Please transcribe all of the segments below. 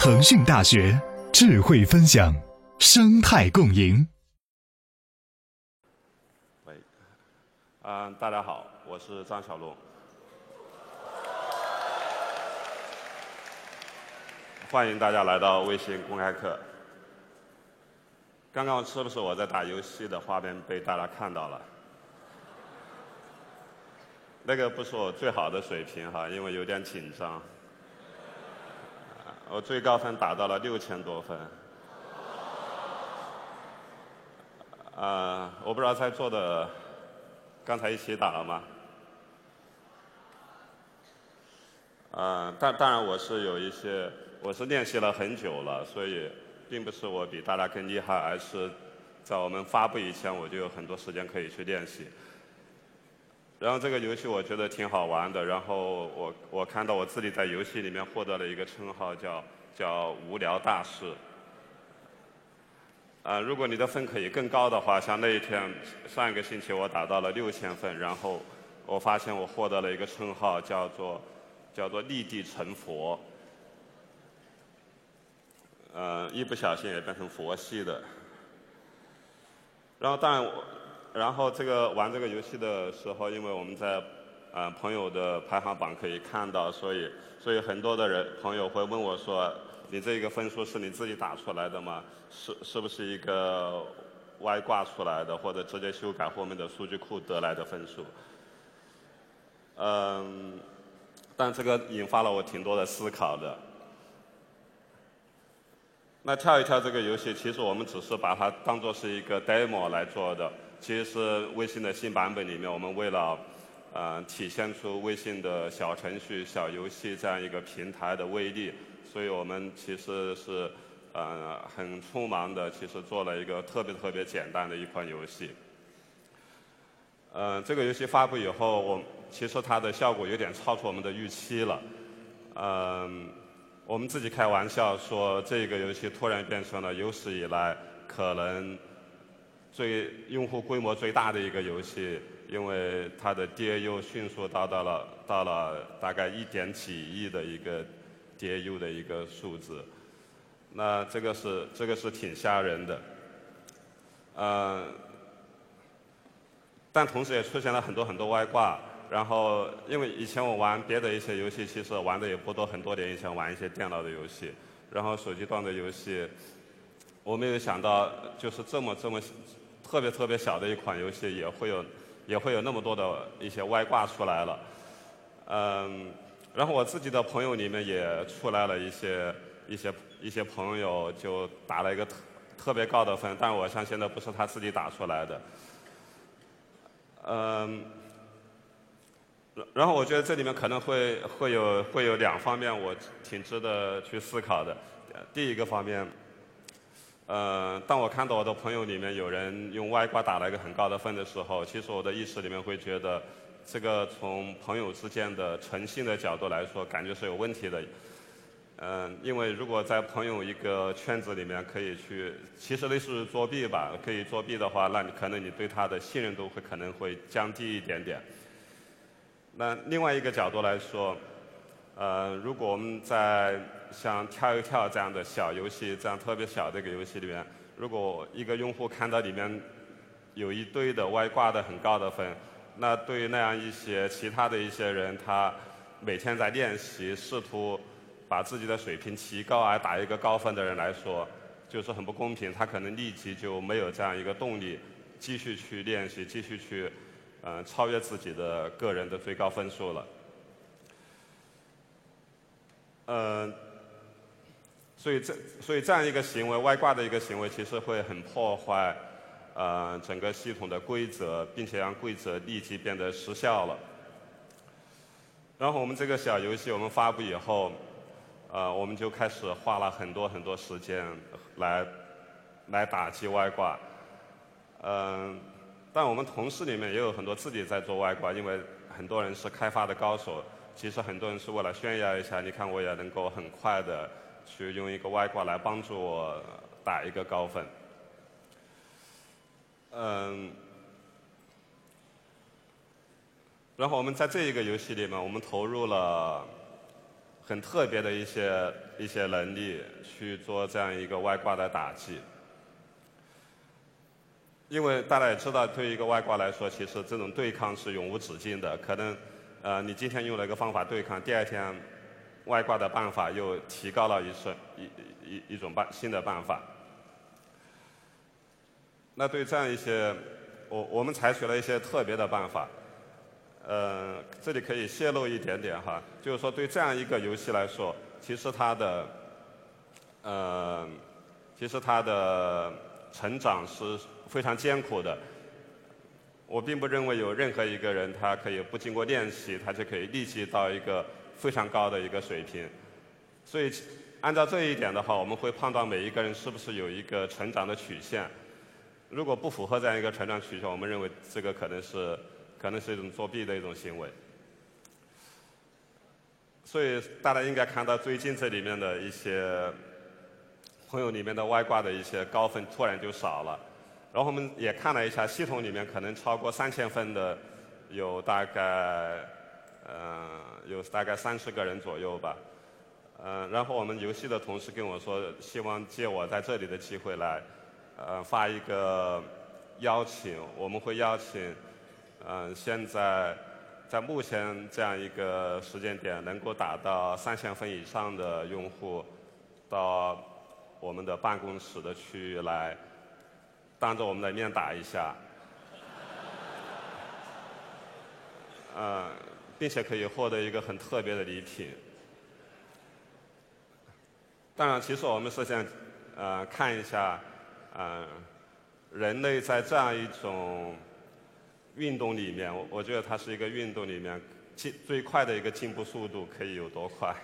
腾讯大学智慧分享，生态共赢。喂，嗯，大家好，我是张小龙，欢迎大家来到微信公开课。刚刚是不是我在打游戏的画面被大家看到了？那个不是我最好的水平哈，因为有点紧张。我最高分打到了六千多分。啊，我不知道在座的刚才一起打了吗？啊，但当然我是有一些，我是练习了很久了，所以并不是我比大家更厉害，而是在我们发布以前我就有很多时间可以去练习。然后这个游戏我觉得挺好玩的，然后我我看到我自己在游戏里面获得了一个称号，叫叫无聊大师。啊，如果你的分可以更高的话，像那一天上一个星期我达到了六千分，然后我发现我获得了一个称号，叫做叫做立地成佛。呃，一不小心也变成佛系的。然后当然我。然后这个玩这个游戏的时候，因为我们在啊朋友的排行榜可以看到，所以所以很多的人朋友会问我说：“你这个分数是你自己打出来的吗？是是不是一个外挂出来的，或者直接修改后面的数据库得来的分数？”嗯，但这个引发了我挺多的思考的。那跳一跳这个游戏，其实我们只是把它当做是一个 demo 来做的。其实是微信的新版本里面，我们为了呃体现出微信的小程序、小游戏这样一个平台的威力，所以我们其实是呃很匆忙的，其实做了一个特别特别简单的一款游戏。呃，这个游戏发布以后，我其实它的效果有点超出我们的预期了。嗯，我们自己开玩笑说，这个游戏突然变成了有史以来可能。最用户规模最大的一个游戏，因为它的 DAU 迅速达到了到了大概一点几亿的一个 DAU 的一个数字，那这个是这个是挺吓人的，呃，但同时也出现了很多很多外挂，然后因为以前我玩别的一些游戏，其实玩的也不多，很多年以前玩一些电脑的游戏，然后手机端的游戏，我没有想到就是这么这么。特别特别小的一款游戏也会有，也会有那么多的一些外挂出来了，嗯，然后我自己的朋友里面也出来了一些一些一些朋友就打了一个特特别高的分，但我相信那不是他自己打出来的，嗯，然后我觉得这里面可能会会有会有两方面我挺值得去思考的，第一个方面。呃，当我看到我的朋友里面有人用外挂打了一个很高的分的时候，其实我的意识里面会觉得，这个从朋友之间的诚信的角度来说，感觉是有问题的。嗯，因为如果在朋友一个圈子里面可以去，其实类似于作弊吧，可以作弊的话，那你可能你对他的信任度会可能会降低一点点。那另外一个角度来说，呃，如果我们在像跳一跳这样的小游戏，这样特别小的一个游戏里面，如果一个用户看到里面有一堆的外挂的很高的分，那对于那样一些其他的一些人，他每天在练习，试图把自己的水平提高而打一个高分的人来说，就是很不公平。他可能立即就没有这样一个动力，继续去练习，继续去嗯超越自己的个人的最高分数了。嗯。所以这所以这样一个行为外挂的一个行为，其实会很破坏呃整个系统的规则，并且让规则立即变得失效了。然后我们这个小游戏我们发布以后，呃我们就开始花了很多很多时间来来打击外挂。嗯，但我们同事里面也有很多自己在做外挂，因为很多人是开发的高手，其实很多人是为了炫耀一下，你看我也能够很快的。去用一个外挂来帮助我打一个高分。嗯，然后我们在这一个游戏里面，我们投入了很特别的一些一些能力去做这样一个外挂的打击。因为大家也知道，对于一个外挂来说，其实这种对抗是永无止境的。可能，呃，你今天用了一个方法对抗，第二天外挂的办法又提高了一次一一一种办新的办法。那对这样一些，我我们采取了一些特别的办法。呃，这里可以泄露一点点哈，就是说对这样一个游戏来说，其实它的，呃，其实它的成长是。非常艰苦的，我并不认为有任何一个人他可以不经过练习，他就可以立即到一个非常高的一个水平。所以，按照这一点的话，我们会判断每一个人是不是有一个成长的曲线。如果不符合这样一个成长曲线，我们认为这个可能是可能是一种作弊的一种行为。所以，大家应该看到最近这里面的一些朋友里面的外挂的一些高分突然就少了。然后我们也看了一下，系统里面可能超过三千分的，有大概，嗯，有大概三十个人左右吧。嗯，然后我们游戏的同事跟我说，希望借我在这里的机会来，呃，发一个邀请，我们会邀请，嗯，现在在目前这样一个时间点能够达到三千分以上的用户，到我们的办公室的区域来。当着我们的面打一下，呃，并且可以获得一个很特别的礼品。当然，其实我们是想呃看一下，呃，人类在这样一种运动里面，我我觉得它是一个运动里面进最快的一个进步速度可以有多快。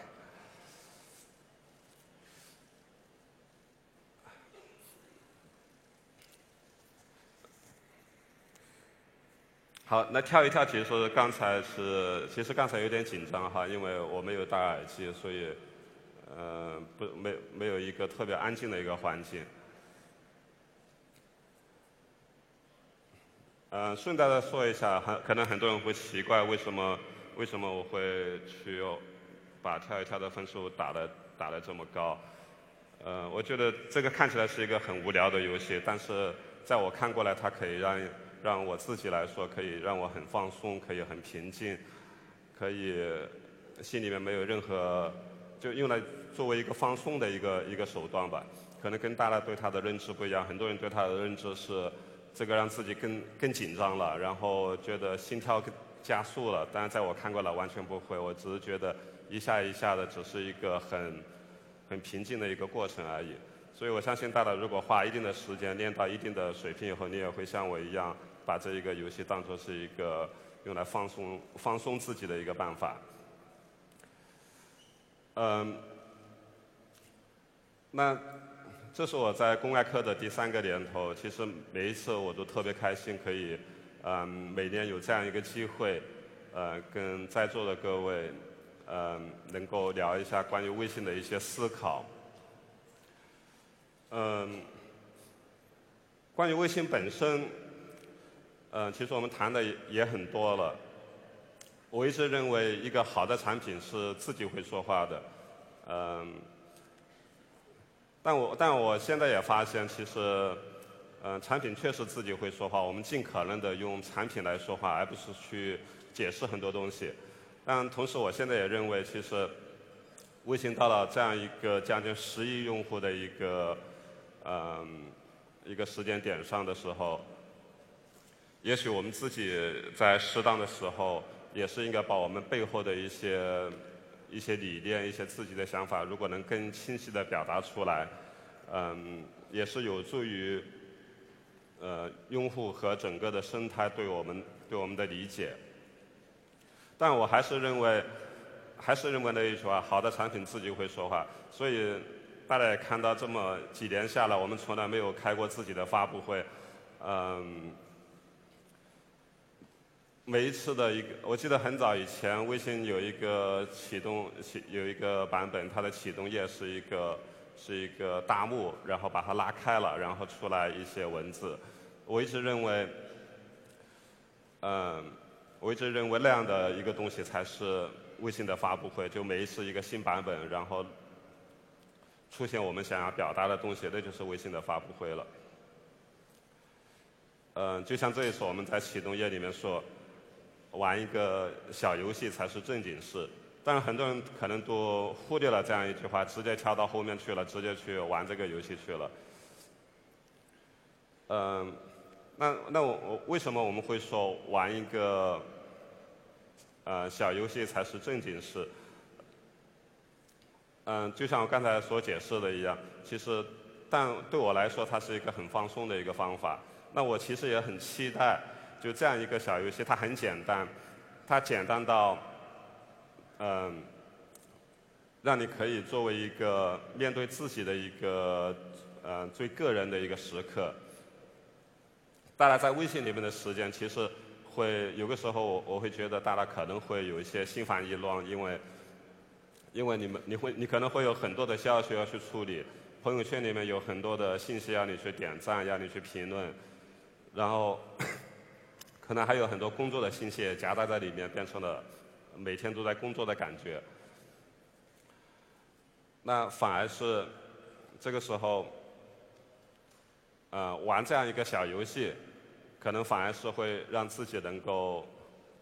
好，那跳一跳，其实刚才是，其实刚才有点紧张哈，因为我没有戴耳机，所以，呃，不，没没有一个特别安静的一个环境。嗯，顺带的说一下，很可能很多人会奇怪，为什么为什么我会去把跳一跳的分数打的打的这么高？呃，我觉得这个看起来是一个很无聊的游戏，但是在我看过来，它可以让。让我自己来说，可以让我很放松，可以很平静，可以心里面没有任何，就用来作为一个放松的一个一个手段吧。可能跟大家对他的认知不一样，很多人对他的认知是这个让自己更更紧张了，然后觉得心跳加速了。但是在我看过来完全不会，我只是觉得一下一下的，只是一个很很平静的一个过程而已。所以我相信大家如果花一定的时间练到一定的水平以后，你也会像我一样。把这一个游戏当作是一个用来放松、放松自己的一个办法。嗯，那这是我在公开课的第三个年头。其实每一次我都特别开心，可以嗯每年有这样一个机会，呃，跟在座的各位嗯能够聊一下关于微信的一些思考。嗯，关于微信本身。嗯，其实我们谈的也很多了。我一直认为，一个好的产品是自己会说话的。嗯，但我但我现在也发现，其实，嗯，产品确实自己会说话。我们尽可能的用产品来说话，而不是去解释很多东西。但同时，我现在也认为，其实，微信到了这样一个将近十亿用户的一个，嗯，一个时间点上的时候。也许我们自己在适当的时候，也是应该把我们背后的一些一些理念、一些自己的想法，如果能更清晰的表达出来，嗯，也是有助于呃用户和整个的生态对我们对我们的理解。但我还是认为，还是认为那一句话：好的产品自己会说话。所以大家也看到，这么几年下来，我们从来没有开过自己的发布会，嗯。每一次的一个，我记得很早以前，微信有一个启动启有一个版本，它的启动页是一个是一个大幕，然后把它拉开了，然后出来一些文字。我一直认为，嗯，我一直认为那样的一个东西才是微信的发布会，就每一次一个新版本，然后出现我们想要表达的东西，那就是微信的发布会了。嗯，就像这一次我们在启动页里面说，玩一个小游戏才是正经事。但很多人可能都忽略了这样一句话，直接跳到后面去了，直接去玩这个游戏去了。嗯，那那我我为什么我们会说玩一个呃小游戏才是正经事？嗯，就像我刚才所解释的一样，其实但对我来说，它是一个很放松的一个方法。那我其实也很期待，就这样一个小游戏，它很简单，它简单到。嗯，让你可以作为一个面对自己的一个呃最个人的一个时刻。大家在微信里面的时间，其实会有个时候，我我会觉得大家可能会有一些心烦意乱，因为因为你们你会你可能会有很多的消息要去处理，朋友圈里面有很多的信息要你去点赞，要你去评论，然后可能还有很多工作的信息也夹杂在里面，变成了。每天都在工作的感觉，那反而是这个时候，呃，玩这样一个小游戏，可能反而是会让自己能够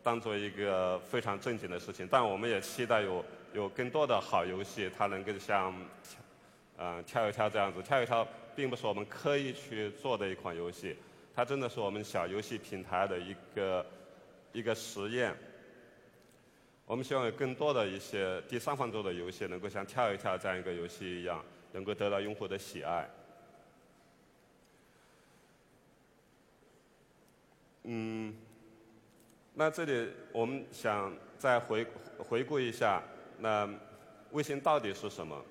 当做一个非常正经的事情。但我们也期待有有更多的好游戏，它能够像，嗯，跳一跳这样子。跳一跳并不是我们刻意去做的一款游戏，它真的是我们小游戏平台的一个一个实验。我们希望有更多的一些第三方做的游戏，能够像跳一跳这样一个游戏一样，能够得到用户的喜爱。嗯，那这里我们想再回回顾一下，那微信到底是什么？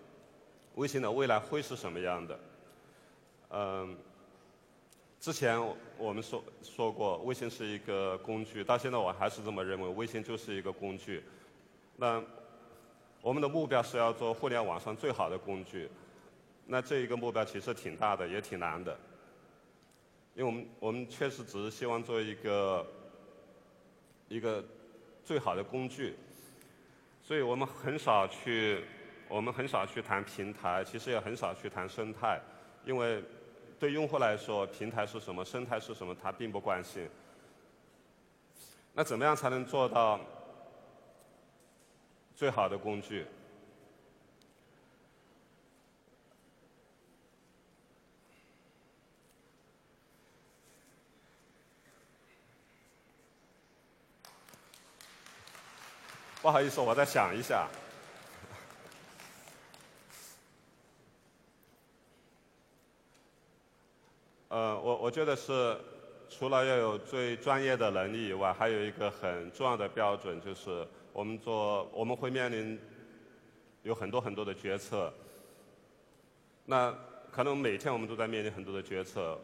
微信的未来会是什么样的？嗯。之前我们说说过，微信是一个工具，到现在我还是这么认为，微信就是一个工具。那我们的目标是要做互联网上最好的工具。那这一个目标其实挺大的，也挺难的，因为我们我们确实只是希望做一个一个最好的工具，所以我们很少去我们很少去谈平台，其实也很少去谈生态，因为。对用户来说，平台是什么，生态是什么，他并不关心。那怎么样才能做到最好的工具？不好意思，我再想一下。呃，我我我觉得是，除了要有最专业的能力以外，还有一个很重要的标准，就是我们做我们会面临有很多很多的决策。那可能每天我们都在面临很多的决策。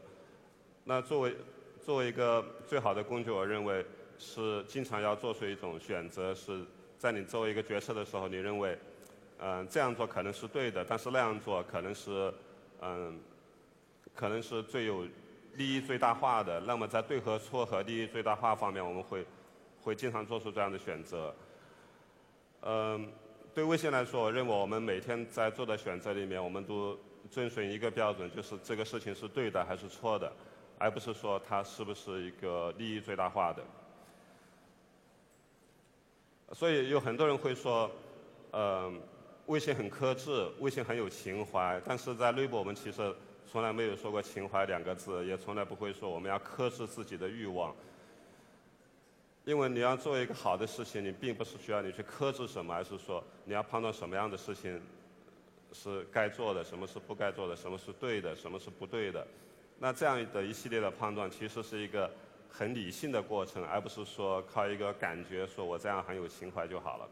那作为作为一个最好的工具，我认为是经常要做出一种选择，是在你作为一个决策的时候，你认为，嗯，这样做可能是对的，但是那样做可能是，嗯。可能是最有利益最大化的。那么在对和错和利益最大化方面，我们会会经常做出这样的选择。嗯，对微信来说，我认为我们每天在做的选择里面，我们都遵循一个标准，就是这个事情是对的还是错的，而不是说它是不是一个利益最大化的。所以有很多人会说，嗯，微信很克制，微信很有情怀，但是在内部我们其实。从来没有说过情怀两个字，也从来不会说我们要克制自己的欲望。因为你要做一个好的事情，你并不是需要你去克制什么，而是说你要判断什么样的事情是该做的，什么是不该做的，什么是对的，什么是不对的。那这样的一系列的判断，其实是一个很理性的过程，而不是说靠一个感觉，说我这样很有情怀就好了。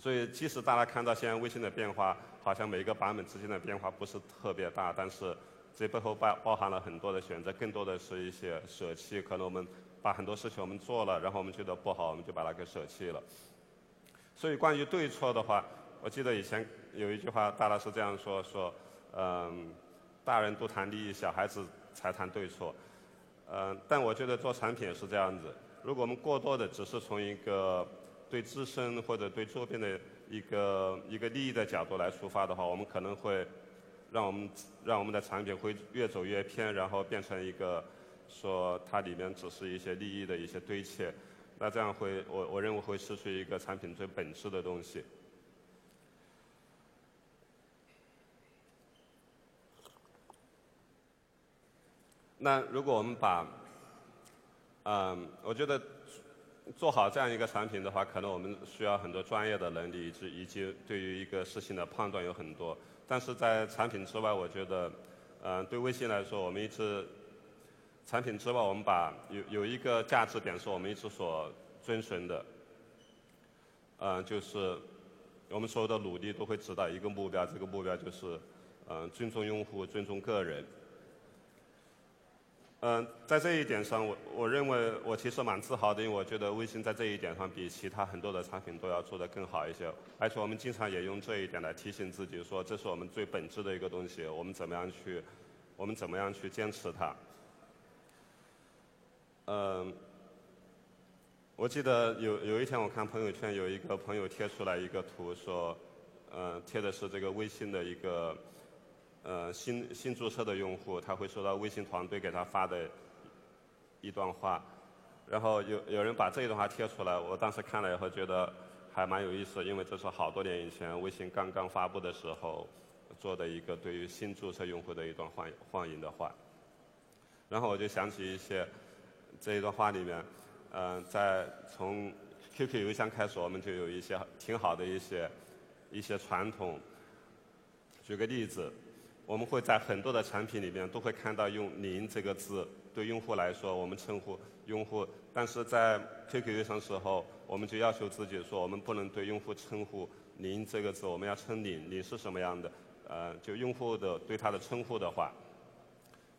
所以，即使大家看到现在微信的变化，好像每一个版本之间的变化不是特别大，但是这背后包包含了很多的选择，更多的是一些舍弃。可能我们把很多事情我们做了，然后我们觉得不好，我们就把它给舍弃了。所以，关于对错的话，我记得以前有一句话，大家是这样说：说，嗯，大人都谈利益，小孩子才谈对错。嗯，但我觉得做产品是这样子。如果我们过多的只是从一个对自身或者对周边的一个一个利益的角度来出发的话，我们可能会让我们让我们的产品会越走越偏，然后变成一个说它里面只是一些利益的一些堆砌，那这样会我我认为会失去一个产品最本质的东西。那如果我们把，嗯，我觉得。做好这样一个产品的话，可能我们需要很多专业的能力，以及以及对于一个事情的判断有很多。但是在产品之外，我觉得，嗯，对微信来说，我们一直产品之外，我们把有有一个价值点是我们一直所遵循的，嗯，就是我们所有的努力都会指导一个目标，这个目标就是，嗯，尊重用户，尊重个人。嗯，在这一点上，我我认为我其实蛮自豪的，因为我觉得微信在这一点上比其他很多的产品都要做得更好一些。而且我们经常也用这一点来提醒自己，说这是我们最本质的一个东西，我们怎么样去，我们怎么样去坚持它。嗯，我记得有有一天我看朋友圈有一个朋友贴出来一个图，说，嗯，贴的是这个微信的一个。呃，新新注册的用户他会收到微信团队给他发的一段话，然后有有人把这一段话贴出来，我当时看了以后觉得还蛮有意思，因为这是好多年以前微信刚刚发布的时候做的一个对于新注册用户的一段欢欢迎的话，然后我就想起一些这一段话里面，嗯，在从 QQ 邮箱开始，我们就有一些挺好的一些一些传统，举个例子。我们会在很多的产品里面都会看到用“您”这个字，对用户来说，我们称呼用户。但是在 QQ 邮箱时候，我们就要求自己说，我们不能对用户称呼“您”这个字，我们要称你，你是什么样的？呃，就用户的对他的称呼的话，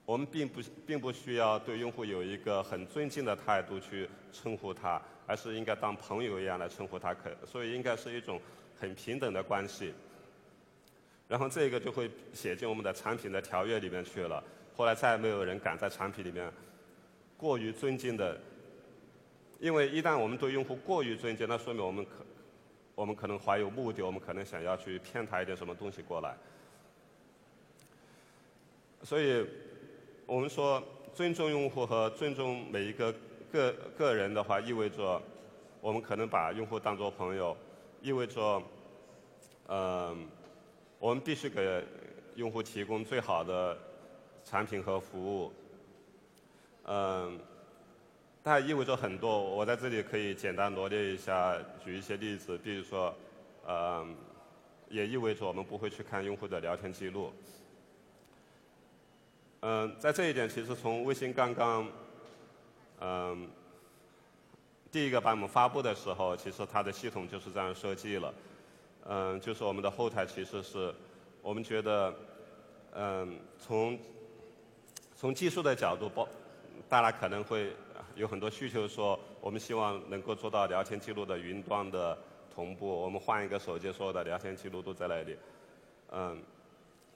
我们并不并不需要对用户有一个很尊敬的态度去称呼他，而是应该当朋友一样来称呼他，可所以应该是一种很平等的关系。然后这个就会写进我们的产品的条约里面去了。后来再也没有人敢在产品里面过于尊敬的，因为一旦我们对用户过于尊敬，那说明我们可我们可能怀有目的，我们可能想要去骗他一点什么东西过来。所以，我们说尊重用户和尊重每一个个个人的话，意味着我们可能把用户当作朋友，意味着，嗯。我们必须给用户提供最好的产品和服务，嗯，它意味着很多。我在这里可以简单罗列一下，举一些例子。比如说，嗯，也意味着我们不会去看用户的聊天记录。嗯，在这一点，其实从微信刚刚，嗯，第一个版本发布的时候，其实它的系统就是这样设计了。嗯，就是我们的后台其实是，我们觉得，嗯，从从技术的角度，包大家可能会有很多需求，说我们希望能够做到聊天记录的云端的同步。我们换一个手机，所有的聊天记录都在那里。嗯，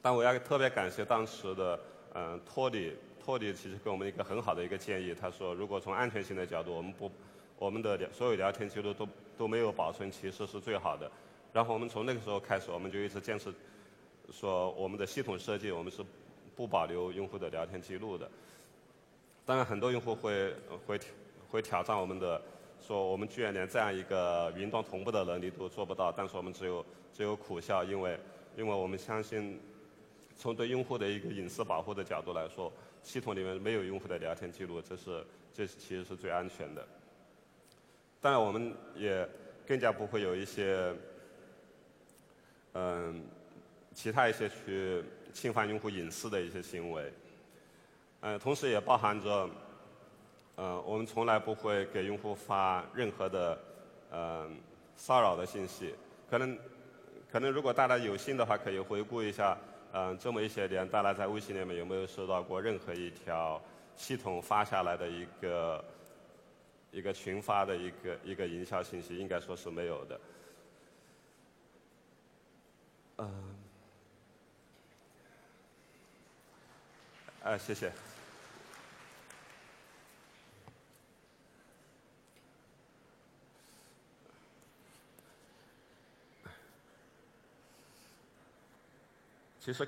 但我要特别感谢当时的嗯托里，托里其实给我们一个很好的一个建议。他说，如果从安全性的角度，我们不我们的聊所有聊天记录都都没有保存，其实是最好的。然后我们从那个时候开始，我们就一直坚持说，我们的系统设计我们是不保留用户的聊天记录的。当然，很多用户会会会挑战我们的，说我们居然连这样一个云端同步的能力都做不到。但是我们只有只有苦笑，因为因为我们相信，从对用户的一个隐私保护的角度来说，系统里面没有用户的聊天记录，这是这其实是最安全的。当然，我们也更加不会有一些。嗯，其他一些去侵犯用户隐私的一些行为，嗯，同时也包含着，嗯，我们从来不会给用户发任何的嗯骚扰的信息。可能可能如果大家有心的话，可以回顾一下，嗯，这么一些年，大家在微信里面有没有收到过任何一条系统发下来的一个一个群发的一个一个营销信息？应该说是没有的。嗯，哎，谢谢。其实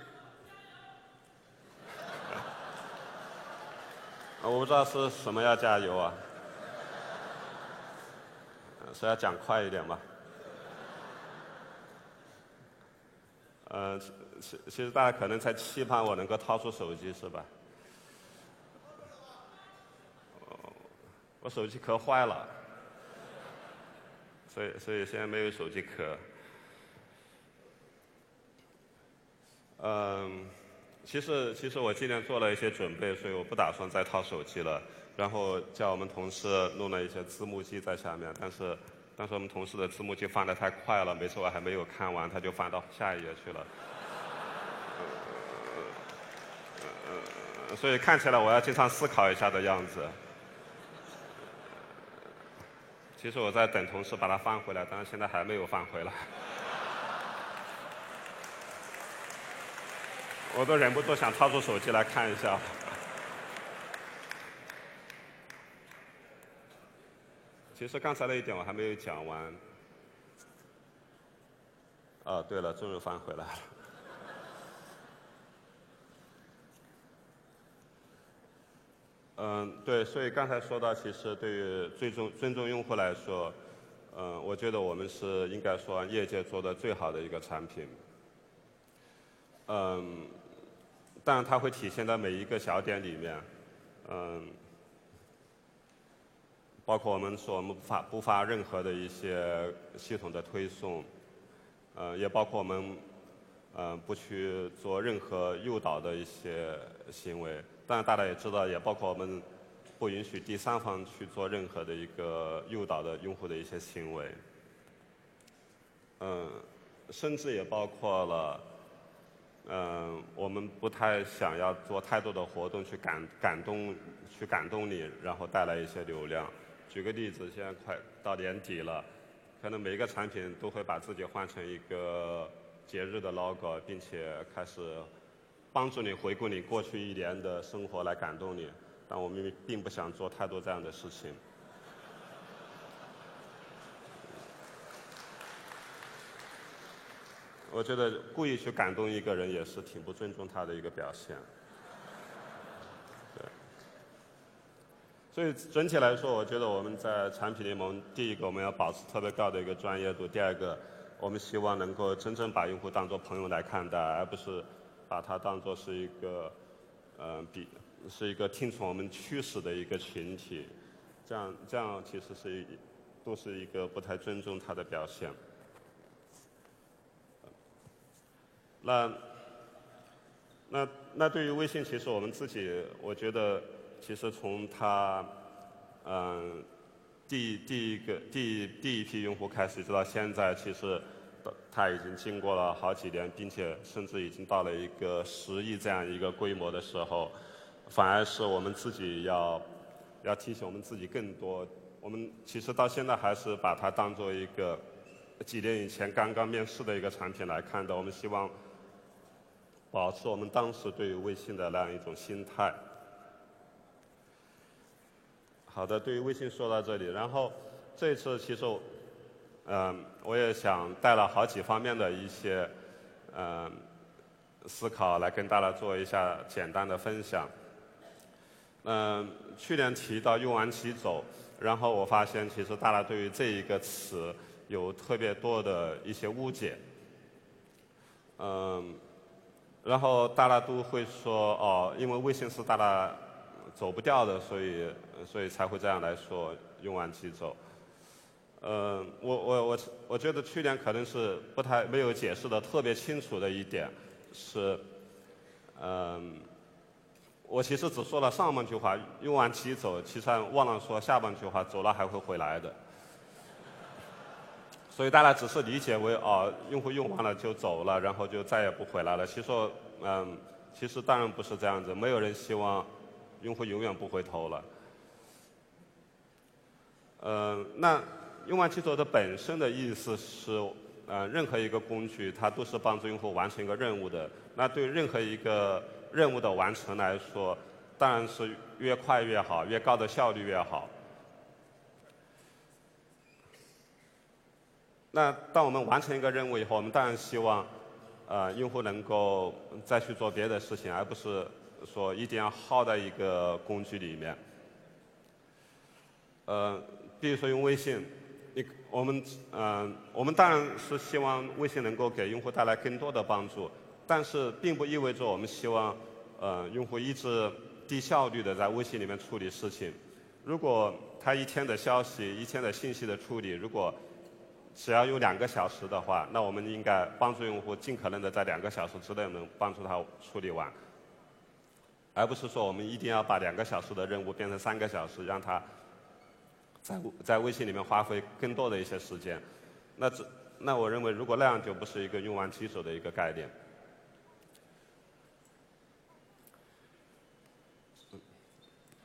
我不知道是什么要加油啊，是要讲快一点吗？嗯，其其实大家可能在期盼我能够掏出手机，是吧？我手机壳坏了，所以所以现在没有手机壳。嗯，其实其实我今天做了一些准备，所以我不打算再掏手机了。然后叫我们同事弄了一些字幕机在下面，但是但是我们同事的字幕机翻得太快了，每次我还没有看完，他就翻到下一页去了。所以看起来我要经常思考一下的样子。其实我在等同事把它翻回来，但是现在还没有翻回来。我都忍不住想掏出手机来看一下。其实刚才那一点我还没有讲完。哦，对了，终于翻回来了。嗯，对，所以刚才说到，其实对于尊重尊重用户来说，嗯，我觉得我们是应该说业界做的最好的一个产品。嗯。但，它会体现在每一个小点里面，嗯，包括我们说我们不发不发任何的一些系统的推送，呃，也包括我们，呃，不去做任何诱导的一些行为。当然，大家也知道，也包括我们不允许第三方去做任何的一个诱导的用户的一些行为，嗯，甚至也包括了。嗯，我们不太想要做太多的活动去感感动，去感动你，然后带来一些流量。举个例子，现在快到年底了，可能每一个产品都会把自己换成一个节日的 logo，并且开始帮助你回顾你过去一年的生活来感动你。但我们并不想做太多这样的事情。我觉得故意去感动一个人也是挺不尊重他的一个表现。所以整体来说，我觉得我们在产品联盟，第一个我们要保持特别高的一个专业度；第二个，我们希望能够真正把用户当做朋友来看待，而不是把它当做是一个，呃，比是一个听从我们驱使的一个群体。这样这样其实是一都是一个不太尊重他的表现。那，那那对于微信，其实我们自己，我觉得，其实从它，嗯，第第一个第第一批用户开始，直到现在，其实，它已经经过了好几年，并且甚至已经到了一个十亿这样一个规模的时候，反而是我们自己要，要提醒我们自己更多。我们其实到现在还是把它当做一个几年以前刚刚面世的一个产品来看的。我们希望。保持我们当时对于微信的那样一种心态。好的，对于微信说到这里，然后这次其实，嗯，我也想带了好几方面的一些嗯思考来跟大家做一下简单的分享。嗯，去年提到用完即走，然后我发现其实大家对于这一个词有特别多的一些误解。嗯。然后大家都会说哦，因为微信是大家走不掉的，所以所以才会这样来说用完即走。嗯，我我我我觉得去年可能是不太没有解释的特别清楚的一点是，嗯，我其实只说了上半句话用完即走，其实忘了说下半句话走了还会回来的。所以大家只是理解为哦，用户用完了就走了，然后就再也不回来了。其实，嗯，其实当然不是这样子，没有人希望用户永远不回头了。嗯，那用完即走的本身的意思是，呃，任何一个工具它都是帮助用户完成一个任务的。那对任何一个任务的完成来说，当然是越快越好，越高的效率越好。那当我们完成一个任务以后，我们当然希望呃，用户能够再去做别的事情，而不是说一定要耗在一个工具里面。呃，比如说用微信，你我们嗯，我们当然是希望微信能够给用户带来更多的帮助，但是并不意味着我们希望呃用户一直低效率的在微信里面处理事情。如果他一天的消息、一天的信息的处理，如果只要用两个小时的话，那我们应该帮助用户尽可能的在两个小时之内能帮助他处理完，而不是说我们一定要把两个小时的任务变成三个小时，让他。在在微信里面花费更多的一些时间，那这那我认为如果那样就不是一个用完即走的一个概念。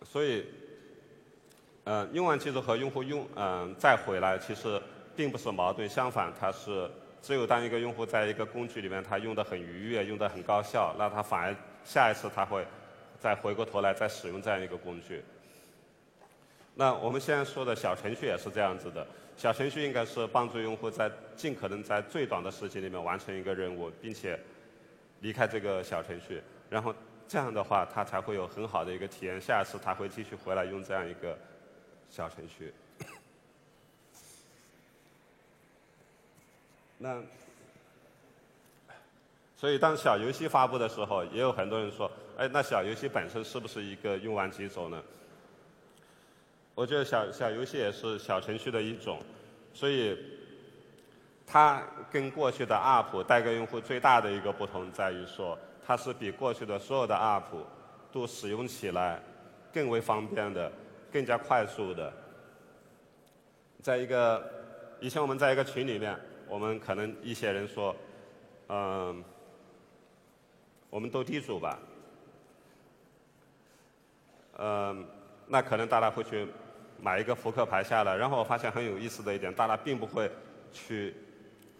所以，呃，用完即走和用户用嗯再回来其实并不是矛盾，相反，它是只有当一个用户在一个工具里面他用的很愉悦，用的很高效，那他反而下一次他会再回过头来再使用这样一个工具。那我们现在说的小程序也是这样子的，小程序应该是帮助用户在尽可能在最短的时间里面完成一个任务，并且离开这个小程序，然后这样的话他才会有很好的一个体验，下一次他会继续回来用这样一个小程序。那所以当小游戏发布的时候，也有很多人说，那小游戏本身是不是一个用完即走呢？我觉得小小游戏也是小程序的一种，所以它跟过去的 App 带给用户最大的一个不同在于说，它是比过去的所有的 App 都使用起来更为方便的、更加快速的。在一个以前我们在一个群里面，我们可能一些人说，嗯，我们斗地主吧，嗯，那可能大家会去。买一个扑克牌下来，然后我发现很有意思的一点，大家并不会去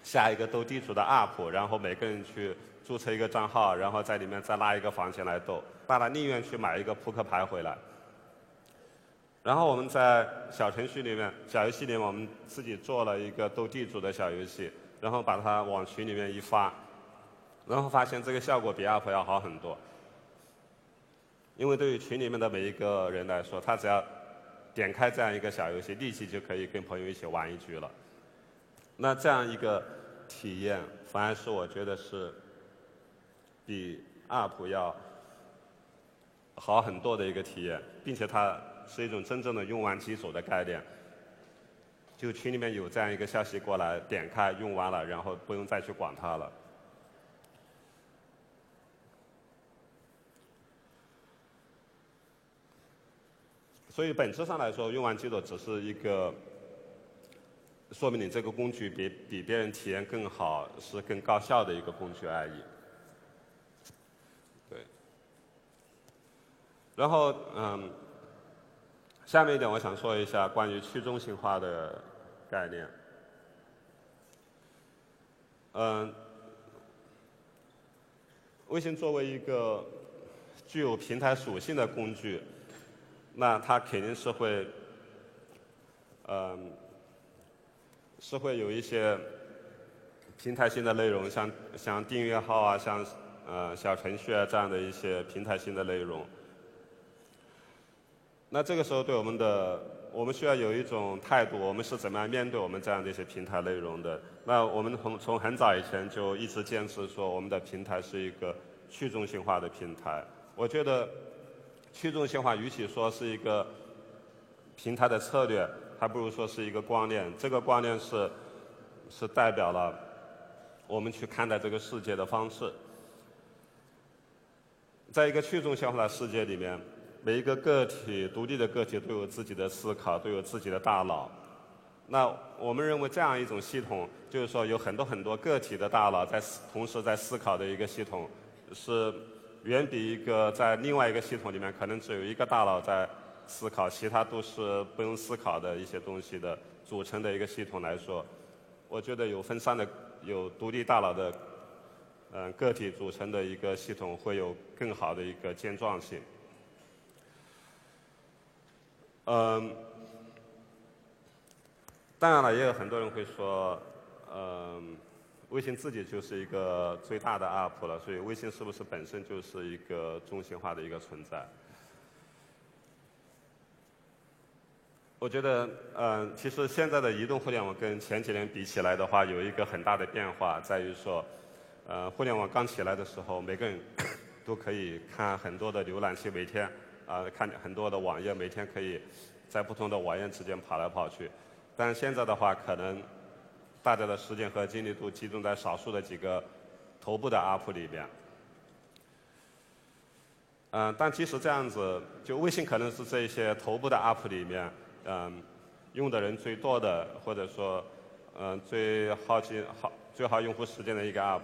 下一个斗地主的 App，然后每个人去注册一个账号，然后在里面再拉一个房间来斗，大家宁愿去买一个扑克牌回来。然后我们在小程序里面、小游戏里面，我们自己做了一个斗地主的小游戏，然后把它往群里面一发，然后发现这个效果比 App 要好很多。因为对于群里面的每一个人来说，他只要点开这样一个小游戏，立即就可以跟朋友一起玩一局了。那这样一个体验，反而是我觉得是比 App 要好很多的一个体验，并且它是一种真正的用完即走的概念。就群里面有这样一个消息过来，点开用完了，然后不用再去管它了。所以本质上来说，用完即走只是一个说明你这个工具比比别人体验更好，是更高效的一个工具而已。对。然后嗯，下面一点我想说一下关于去中心化的概念。嗯，微信作为一个具有平台属性的工具。那它肯定是会，嗯，是会有一些平台性的内容，像像订阅号啊，像呃小程序啊这样的一些平台性的内容。那这个时候对我们的，我们需要有一种态度，我们是怎么样面对我们这样的一些平台内容的？那我们从从很早以前就一直坚持说，我们的平台是一个去中心化的平台。我觉得。去中心化，与其说是一个平台的策略，还不如说是一个观念。这个观念是是代表了我们去看待这个世界的方式。在一个去中心化的世界里面，每一个个体、独立的个体都有自己的思考，都有自己的大脑。那我们认为这样一种系统，就是说有很多很多个体的大脑在同时在思考的一个系统，是。远比一个在另外一个系统里面可能只有一个大脑在思考，其他都是不用思考的一些东西的组成的一个系统来说，我觉得有分散的、有独立大脑的，嗯，个体组成的一个系统会有更好的一个健壮性。嗯，当然了，也有很多人会说，嗯，微信自己就是一个最大的 UP 了，所以微信是不是本身就是一个中心化的一个存在？我觉得，嗯，其实现在的移动互联网跟前几年比起来的话，有一个很大的变化，在于说，呃，互联网刚起来的时候，每个人都可以看很多的浏览器，每天啊看很多的网页，每天可以在不同的网页之间跑来跑去。但现在的话，可能大家的时间和精力都集中在少数的几个头部的 UP 里边。嗯，但即使这样子，就微信可能是这些头部的 UP 里面。嗯，用的人最多的，或者说，嗯，最耗尽耗最耗用户时间的一个 app。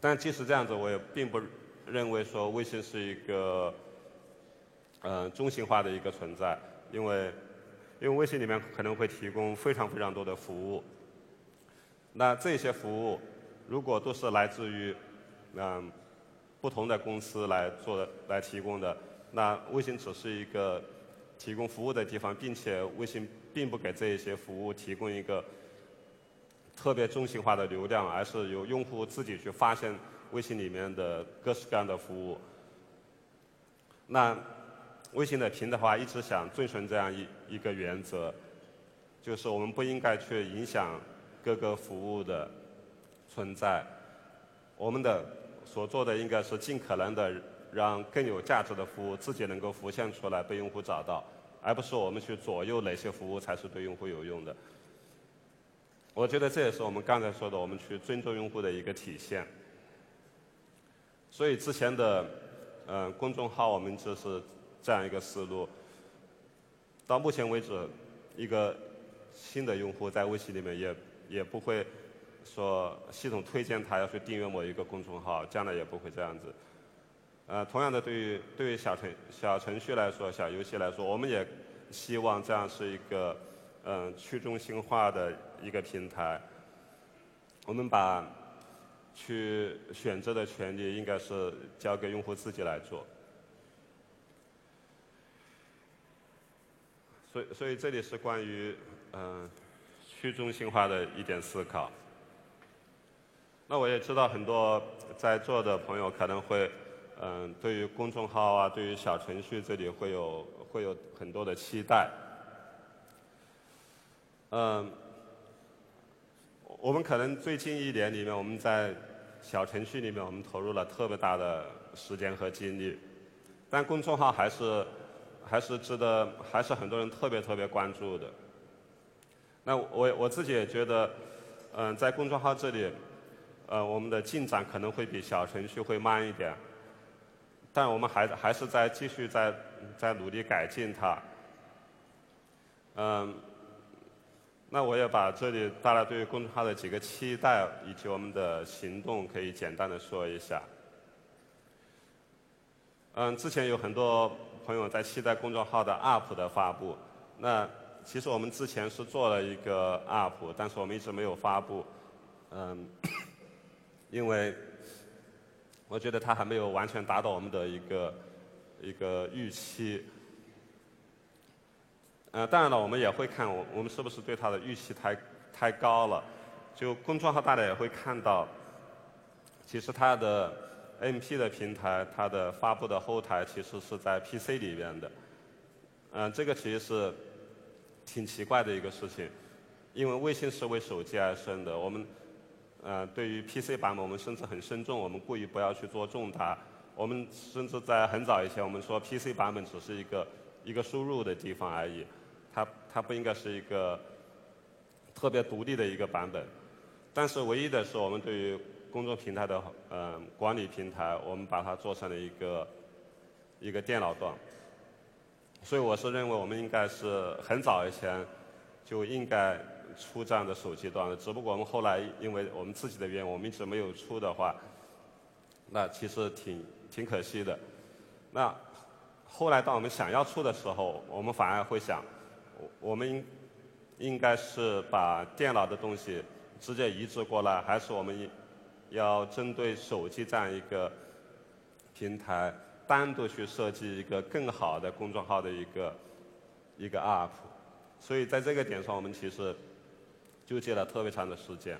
但即使这样子，我也并不认为说微信是一个，嗯，中心化的一个存在，因为，因为微信里面可能会提供非常非常多的服务。那这些服务，如果都是来自于，嗯，不同的公司来做来提供的，那微信只是一个。提供服务的地方，并且微信并不给这一些服务提供一个特别中心化的流量，而是由用户自己去发现微信里面的各式各样的服务。那微信的平台化一直想遵循这样一一个原则，就是我们不应该去影响各个服务的存在，我们的所做的应该是尽可能的。让更有价值的服务自己能够浮现出来，被用户找到，而不是我们去左右哪些服务才是对用户有用的。我觉得这也是我们刚才说的，我们去尊重用户的一个体现。所以之前的嗯公众号，我们就是这样一个思路。到目前为止，一个新的用户在微信里面也也不会说系统推荐他要去订阅某一个公众号，将来也不会这样子。呃，同样的，对于对于小程小程序来说，小游戏来说，我们也希望这样是一个嗯去中心化的一个平台。我们把去选择的权利应该是交给用户自己来做。所以，所以这里是关于嗯去中心化的一点思考。那我也知道很多在座的朋友可能会。嗯，对于公众号啊，对于小程序这里会有会有很多的期待。嗯，我们可能最近一年里面，我们在小程序里面，我们投入了特别大的时间和精力，但公众号还是还是值得，还是很多人特别特别关注的。那我我自己也觉得，嗯，在公众号这里，呃，我们的进展可能会比小程序会慢一点。但我们还还是在继续在在努力改进它。嗯，那我也把这里大家对于公众号的几个期待以及我们的行动可以简单的说一下。嗯，之前有很多朋友在期待公众号的 UP 的发布，那其实我们之前是做了一个 UP，但是我们一直没有发布，嗯，因为。我觉得它还没有完全达到我们的一个一个预期。呃，当然了，我们也会看我我们是不是对它的预期太太高了。就公众号大家也会看到，其实它的 MP 的平台，它的发布的后台其实是在 PC 里边的。嗯，这个其实是挺奇怪的一个事情，因为微信是为手机而生的，我们。呃，对于 PC 版本，我们甚至很慎重，我们故意不要去做重它。我们甚至在很早以前，我们说 PC 版本只是一个一个输入的地方而已，它它不应该是一个特别独立的一个版本。但是唯一的是，我们对于公众平台的嗯管理平台，我们把它做成了一个一个电脑端。所以我是认为，我们应该是很早以前就应该。出这样的手机端的，只不过我们后来因为我们自己的原因，我们一直没有出的话，那其实挺挺可惜的。那后来当我们想要出的时候，我们反而会想，我我们应该是把电脑的东西直接移植过来，还是我们要针对手机这样一个平台，单独去设计一个更好的公众号的一个一个 App。所以在这个点上，我们其实。纠结了特别长的时间，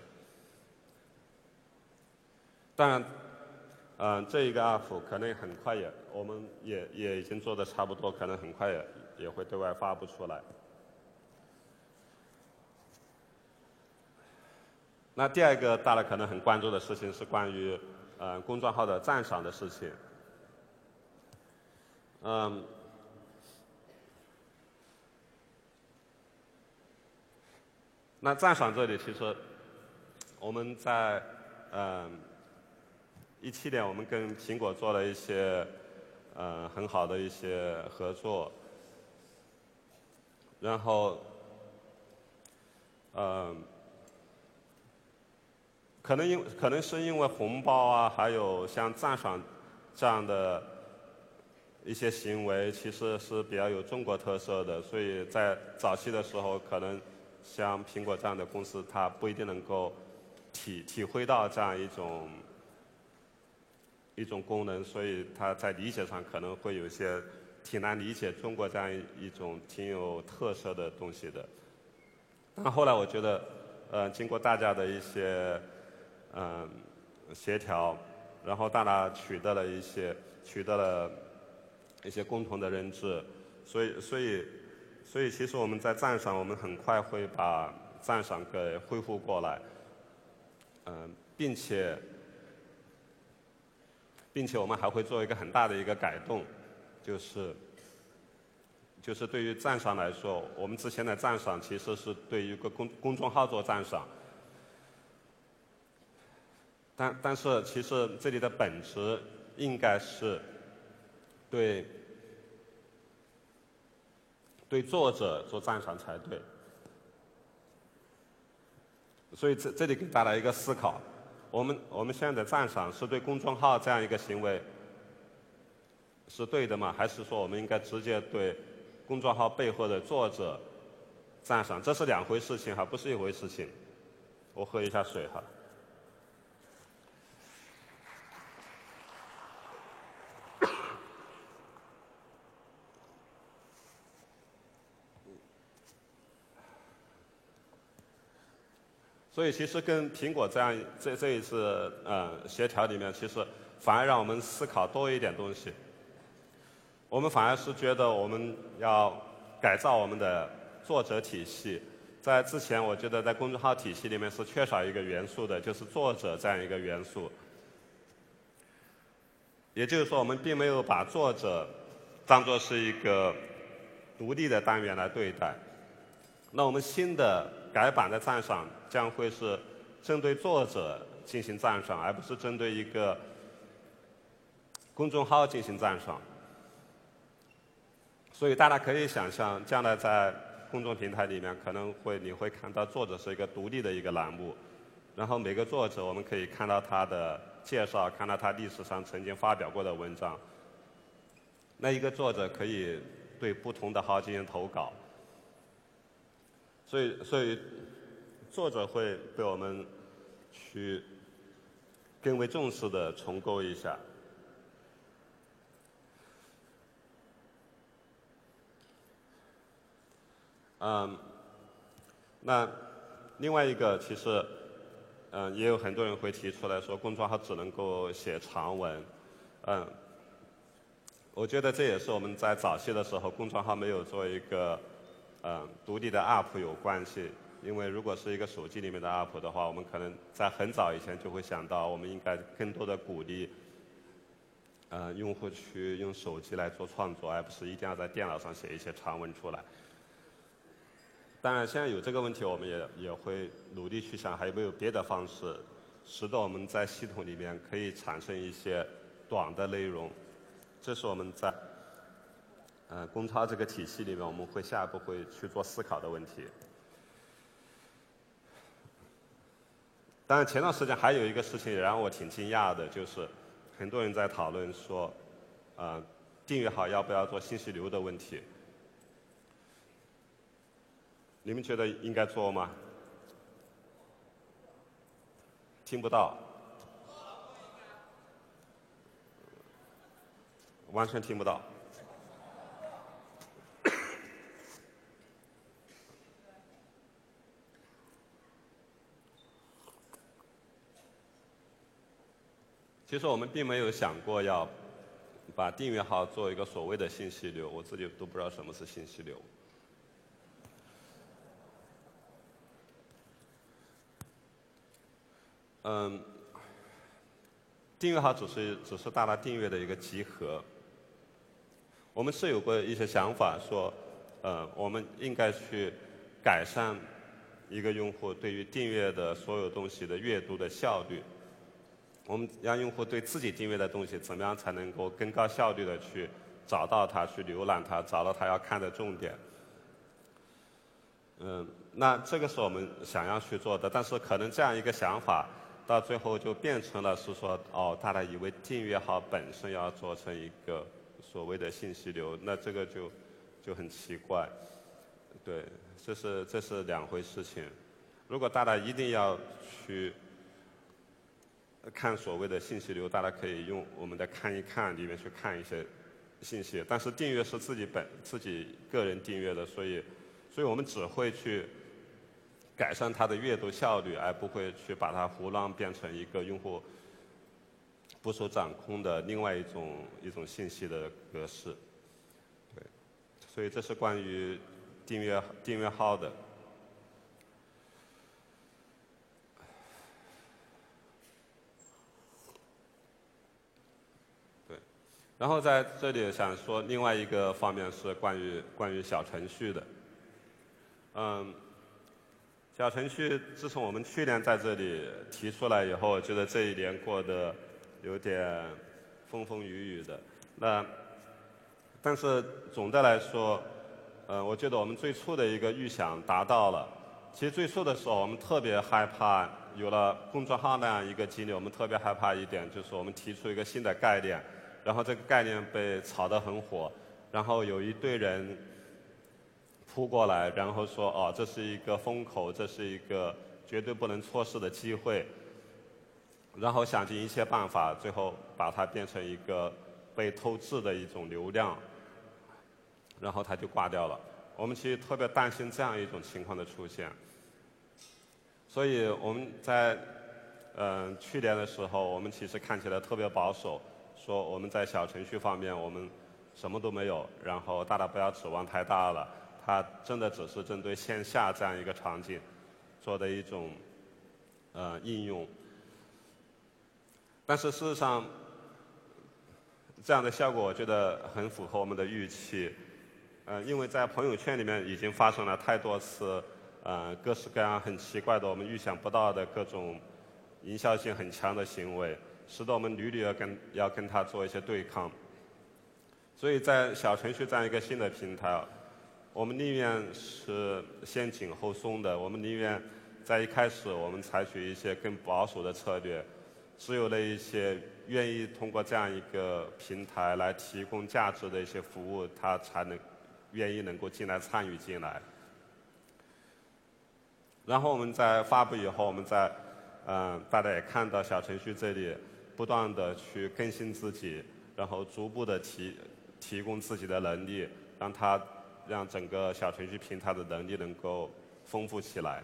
当然，嗯，这一个 app 可能很快也，我们也也已经做的差不多，可能很快也也会对外发布出来。那第二个大家可能很关注的事情是关于，呃，公众号的赞赏的事情。嗯，那赞赏这里其实，我们在嗯一七年我们跟苹果做了一些呃很好的一些合作，然后嗯。可能因可能是因为红包啊，还有像赞赏这样的一些行为，其实是比较有中国特色的，所以在早期的时候，可能像苹果这样的公司，它不一定能够体体会到这样一种一种功能，所以它在理解上可能会有些挺难理解中国这样一种挺有特色的东西的。但后来我觉得，呃，经过大家的一些嗯，协调，然后大家取得了一些取得了一些共同的认知，所以所以所以其实我们在赞赏，我们很快会把赞赏给恢复过来，嗯，并且并且我们还会做一个很大的一个改动，就是就是对于赞赏来说，我们之前的赞赏其实是对于一个公公众号做赞赏。但但是，其实这里的本质应该是对对作者做赞赏才对。所以这这里给大家一个思考：我们我们现在的赞赏是对公众号这样一个行为是对的吗？还是说我们应该直接对公众号背后的作者赞赏？这是两回事情哈，不是一回事情。我喝一下水哈。所以其实跟苹果这样这这一次嗯协调里面，其实反而让我们思考多一点东西。我们反而是觉得我们要改造我们的作者体系。在之前，我觉得在公众号体系里面是缺少一个元素的，就是作者这样一个元素。也就是说，我们并没有把作者当做是一个独立的单元来对待。那我们新的改版的赞赏将会是针对作者进行赞赏，而不是针对一个公众号进行赞赏。所以大家可以想象，将来在公众平台里面，可能会你会看到作者是一个独立的一个栏目，然后每个作者我们可以看到他的介绍，看到他历史上曾经发表过的文章。那一个作者可以对不同的号进行投稿。所以，所以作者会被我们去更为重视的重构一下。嗯，那另外一个，其实嗯，也有很多人会提出来说，公众号只能够写长文。嗯，我觉得这也是我们在早期的时候，公众号没有做一个。嗯，独立的 App 有关系，因为如果是一个手机里面的 App 的话，我们可能在很早以前就会想到，我们应该更多的鼓励，呃，用户去用手机来做创作，而不是一定要在电脑上写一些长文出来。当然，现在有这个问题，我们也也会努力去想，还有没有别的方式，使得我们在系统里面可以产生一些短的内容。这是我们在。呃，公超这个体系里面，我们会下一步会去做思考的问题。但是，前段时间还有一个事情也让我挺惊讶的，就是很多人在讨论说，呃，订阅号要不要做信息流的问题。你们觉得应该做吗？听不到，完全听不到。其实我们并没有想过要把订阅号做一个所谓的信息流，我自己都不知道什么是信息流。嗯，订阅号只是只是大家订阅的一个集合。我们是有过一些想法，说，呃，我们应该去改善一个用户对于订阅的所有东西的阅读的效率。我们让用户对自己订阅的东西，怎么样才能够更高效率的去找到它、去浏览它、找到它要看的重点？嗯，那这个是我们想要去做的，但是可能这样一个想法。到最后就变成了是说，哦，大家以为订阅号本身要做成一个所谓的信息流，那这个就就很奇怪，对，这是这是两回事情。如果大家一定要去看所谓的信息流，大家可以用我们的看一看里面去看一些信息，但是订阅是自己本自己个人订阅的，所以所以我们只会去。改善它的阅读效率，而不会去把它胡乱变成一个用户不受掌控的另外一种一种信息的格式。对，所以这是关于订阅订阅号的。然后在这里想说另外一个方面是关于关于小程序的，嗯。小程序自从我们去年在这里提出来以后，觉得这一年过得有点风风雨雨的。那但是总的来说，呃，我觉得我们最初的一个预想达到了。其实最初的时候，我们特别害怕有了公众号那样一个经历，我们特别害怕一点就是我们提出一个新的概念，然后这个概念被炒得很火，然后有一堆人。扑过来，然后说：“哦，这是一个风口，这是一个绝对不能错失的机会。”然后想尽一切办法，最后把它变成一个被偷制的一种流量，然后它就挂掉了。我们其实特别担心这样一种情况的出现，所以我们在嗯去年的时候，我们其实看起来特别保守，说我们在小程序方面我们什么都没有，然后大家不要指望太大了。它真的只是针对线下这样一个场景做的一种呃应用，但是事实上，这样的效果我觉得很符合我们的预期，呃，因为在朋友圈里面已经发生了太多次呃各式各样很奇怪的我们预想不到的各种营销性很强的行为，使得我们屡屡要跟要跟它做一些对抗，所以在小程序这样一个新的平台。我们宁愿是先紧后松的，我们宁愿在一开始我们采取一些更保守的策略，只有那一些愿意通过这样一个平台来提供价值的一些服务，他才能愿意能够进来参与进来。然后我们在发布以后，我们在嗯，大家也看到小程序这里不断的去更新自己，然后逐步的提提供自己的能力，让他。让整个小程序平台的能力能够丰富起来，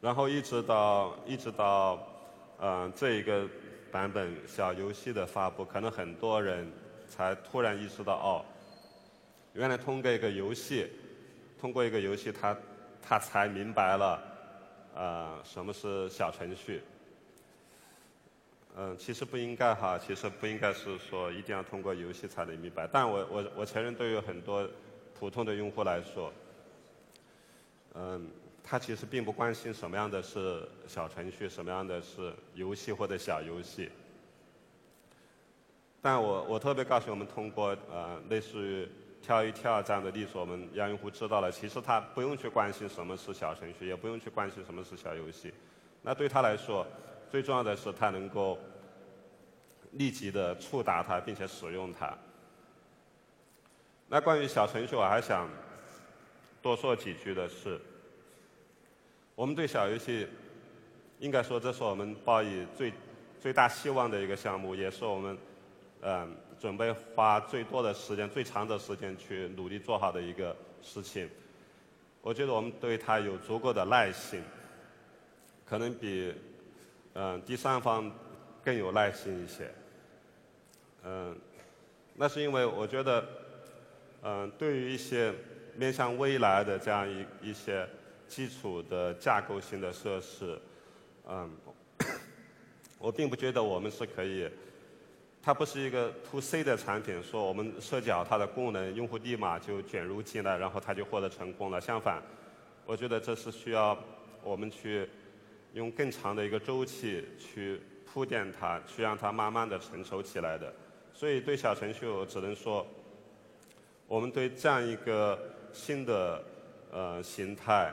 然后一直到一直到嗯这一个版本小游戏的发布，可能很多人才突然意识到哦，原来通过一个游戏，通过一个游戏，他他才明白了呃什么是小程序。嗯，其实不应该哈，其实不应该是说一定要通过游戏才能明白。但我我我承认，对于很多普通的用户来说，嗯，他其实并不关心什么样的是小程序，什么样的是游戏或者小游戏。但我我特别告诉，我们通过呃类似于跳一跳这样的例子，我们让用户知道了，其实他不用去关心什么是小程序，也不用去关心什么是小游戏。那对他来说，最重要的是，它能够立即的触达它，并且使用它。那关于小程序，我还想多说几句的是，我们对小游戏，应该说这是我们抱以最最大希望的一个项目，也是我们嗯准备花最多的时间、最长的时间去努力做好的一个事情。我觉得我们对它有足够的耐心，可能比。嗯，第三方更有耐心一些。嗯，那是因为我觉得，嗯，对于一些面向未来的这样一一些基础的架构性的设施，嗯，我并不觉得我们是可以，它不是一个 to C 的产品，说我们设计好它的功能，用户立马就卷入进来，然后他就获得成功了。相反，我觉得这是需要我们去用更长的一个周期去铺垫它，去让它慢慢的成熟起来的。所以对小程序，我只能说，我们对这样一个新的呃形态，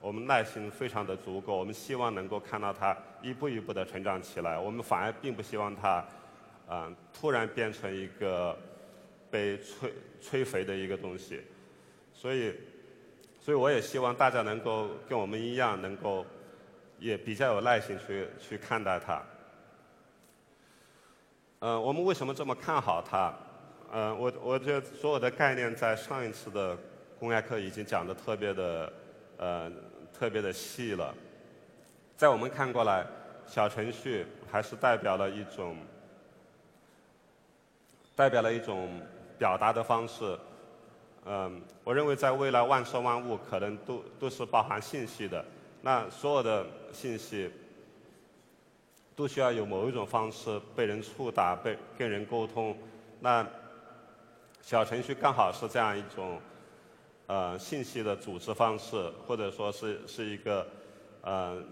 我们耐心非常的足够。我们希望能够看到它一步一步的成长起来。我们反而并不希望它啊突然变成一个被摧摧肥的一个东西。所以，所以我也希望大家能够跟我们一样，能够也比较有耐心去去看待它。嗯，我们为什么这么看好它？嗯，我我觉得所有的概念在上一次的公开课已经讲的特别的，呃，特别的细了。在我们看过来，小程序还是代表了一种，代表了一种表达的方式。嗯，我认为在未来万事万物可能都都是包含信息的。那所有的信息。都需要有某一种方式被人触达、被跟人沟通。那小程序刚好是这样一种呃信息的组织方式，或者说是是一个呃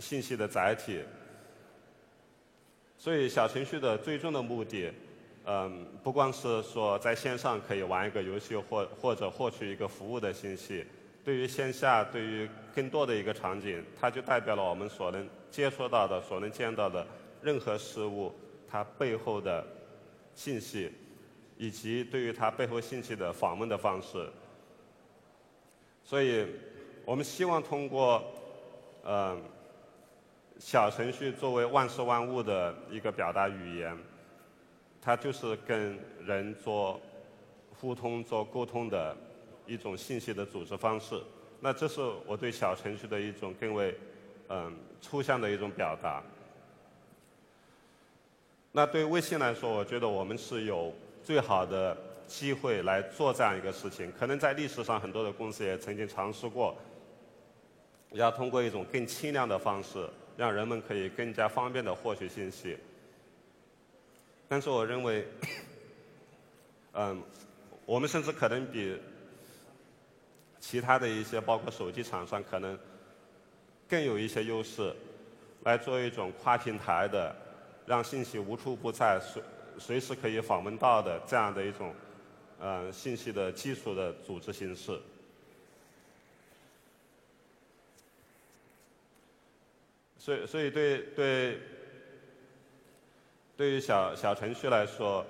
信息的载体。所以小程序的最终的目的，嗯，不光是说在线上可以玩一个游戏或或者获取一个服务的信息，对于线下对于更多的一个场景，它就代表了我们所能。接触到的、所能见到的任何事物，它背后的信息，以及对于它背后信息的访问的方式。所以，我们希望通过，呃，小程序作为万事万物的一个表达语言，它就是跟人做互通、做沟通的一种信息的组织方式。那这是我对小程序的一种更为。嗯，抽象的一种表达。那对微信来说，我觉得我们是有最好的机会来做这样一个事情。可能在历史上，很多的公司也曾经尝试过，要通过一种更轻量的方式，让人们可以更加方便的获取信息。但是，我认为，嗯，我们甚至可能比其他的一些，包括手机厂商，可能。更有一些优势，来做一种跨平台的，让信息无处不在、随随时可以访问到的这样的一种，呃，信息的技术的组织形式。所以，所以对对，对于小小程序来说，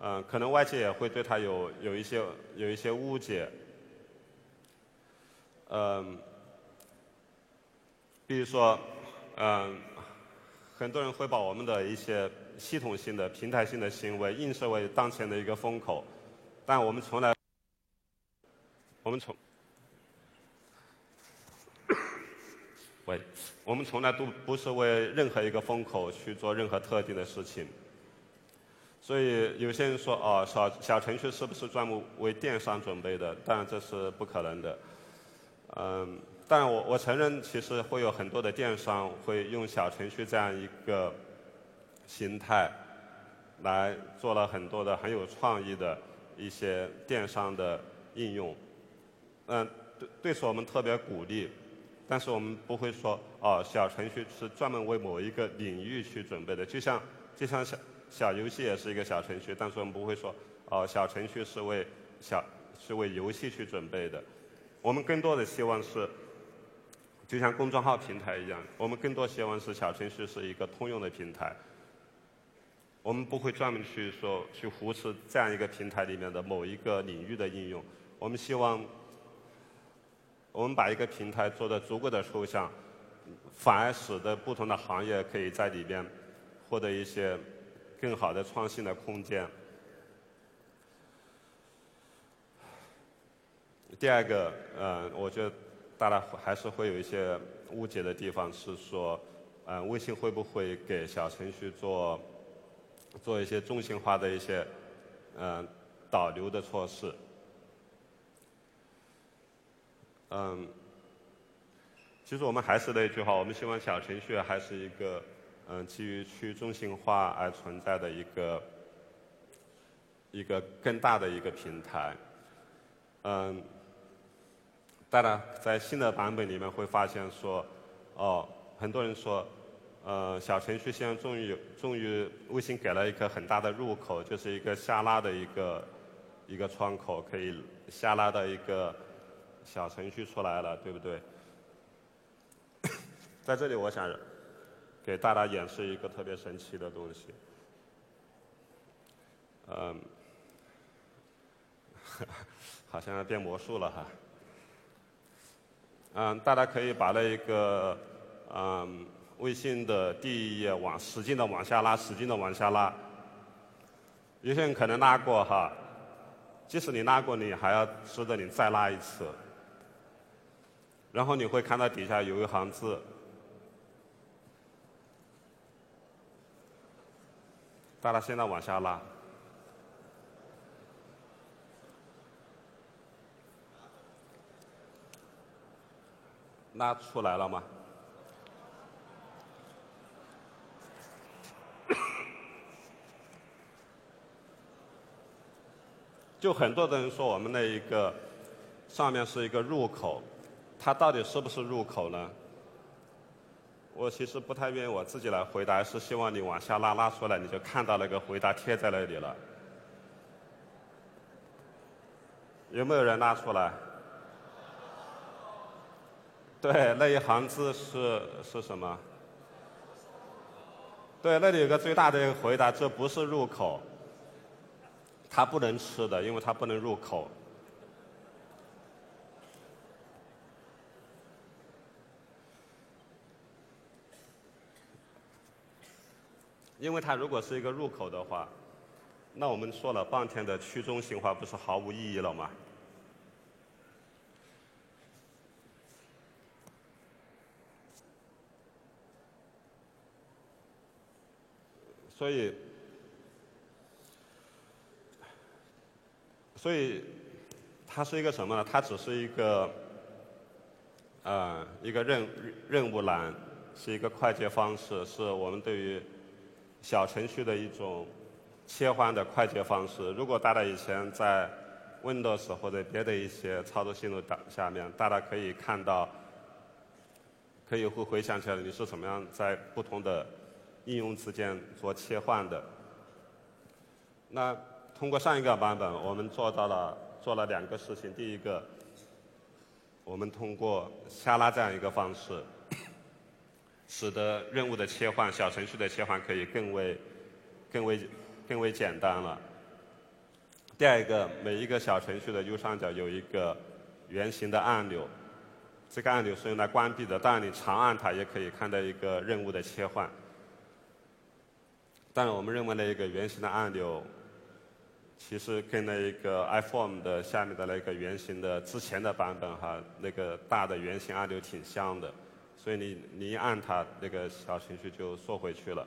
嗯，可能外界也会对它有有一些有一些误解，嗯。比如说，嗯，很多人会把我们的一些系统性的、平台性的行为映射为当前的一个风口，但我们从来，我们从，喂，我们从来都不是为任何一个风口去做任何特定的事情。所以有些人说，哦，小小程序是不是专门为电商准备的？当然这是不可能的，嗯。但我我承认，其实会有很多的电商会用小程序这样一个形态，来做了很多的很有创意的一些电商的应用。嗯，对，对此我们特别鼓励。但是我们不会说，哦，小程序是专门为某一个领域去准备的。就像就像小小游戏也是一个小程序，但是我们不会说，哦，小程序是为小是为游戏去准备的。我们更多的希望是。就像公众号平台一样，我们更多希望是小程序是一个通用的平台。我们不会专门去说去扶持这样一个平台里面的某一个领域的应用。我们希望，我们把一个平台做的足够的抽象，反而使得不同的行业可以在里边获得一些更好的创新的空间。第二个，呃，我觉得。大家还是会有一些误解的地方，是说，嗯，微信会不会给小程序做做一些中心化的一些嗯导流的措施？嗯，其实我们还是那句话，我们希望小程序还是一个嗯基于去中心化而存在的一个一个更大的一个平台。嗯，当然，在新的版本里面会发现说，哦，很多人说，呃，小程序现在终于终于微信给了一个很大的入口，就是一个下拉的一个一个窗口，可以下拉到一个。小程序出来了，对不对？在这里，我想给大家演示一个特别神奇的东西。嗯，好像要变魔术了哈。嗯，大家可以把那一个嗯微信的第一页往使劲的往下拉，使劲的往下拉。有些人可能拉过哈，即使你拉过，你还要值得你再拉一次。然后你会看到底下有一行字，大家现在往下拉，拉出来了吗？就很多的人说我们那一个上面是一个入口。它到底是不是入口呢？我其实不太愿意我自己来回答，是希望你往下拉拉出来，你就看到那个回答贴在那里了。有没有人拉出来？对，那一行字是是什么？对，那里有个最大的一个回答，这不是入口，它不能吃的，因为它不能入口。因为它如果是一个入口的话，那我们说了半天的去中心化不是毫无意义了吗？所以，所以它是一个什么呢？它只是一个，呃，一个任任务栏，是一个快捷方式，是我们对于。小程序的一种切换的快捷方式。如果大家以前在 Windows 或者别的一些操作系统下面，大家可以看到，可以会回想起来你是怎么样在不同的应用之间做切换的。那通过上一个版本，我们做到了做了两个事情。第一个，我们通过下拉这样一个方式。使得任务的切换、小程序的切换可以更为、更为、更为简单了。第二个，每一个小程序的右上角有一个圆形的按钮，这个按钮是用来关闭的，当然你长按它也可以看到一个任务的切换。但是我们认为那一个圆形的按钮，其实跟那一个 iPhone 的下面的那个圆形的之前的版本哈，那个大的圆形按钮挺像的。所以你你一按它，那个小程序就缩回去了。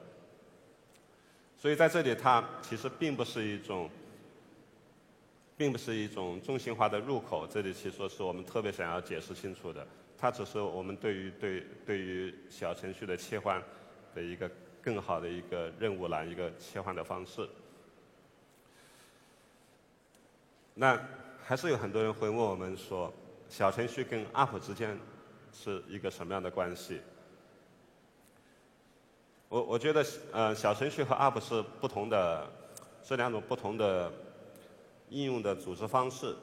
所以在这里，它其实并不是一种，并不是一种中心化的入口。这里其实是我们特别想要解释清楚的。它只是我们对于对对于小程序的切换的一个更好的一个任务栏，一个切换的方式。那还是有很多人会问我们说，小程序跟 App 之间。是一个什么样的关系？我我觉得，呃，小程序和 App 是不同的，是两种不同的应用的组织方式。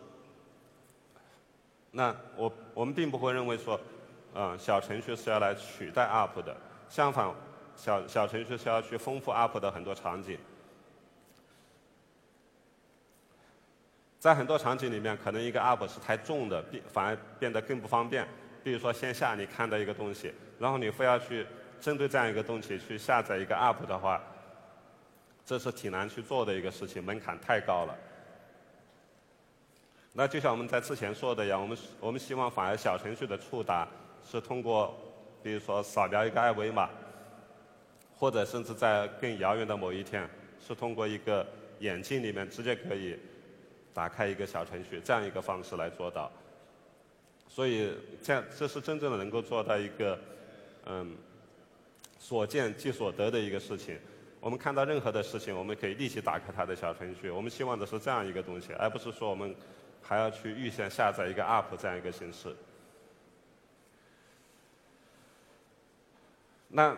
那我我们并不会认为说，呃，小程序是要来取代 App 的。相反，小小程序是要去丰富 App 的很多场景。在很多场景里面，可能一个 App 是太重的，变反而变得更不方便。比如说线下你看到一个东西，然后你非要去针对这样一个东西去下载一个 App 的话，这是挺难去做的一个事情，门槛太高了。那就像我们在之前说的一样，我们我们希望反而小程序的触达是通过，比如说扫描一个二维码，或者甚至在更遥远的某一天，是通过一个眼镜里面直接可以打开一个小程序这样一个方式来做到。所以，这样这是真正的能够做到一个嗯所见即所得的一个事情。我们看到任何的事情，我们可以立即打开它的小程序。我们希望的是这样一个东西，而不是说我们还要去预先下载一个 App 这样一个形式。那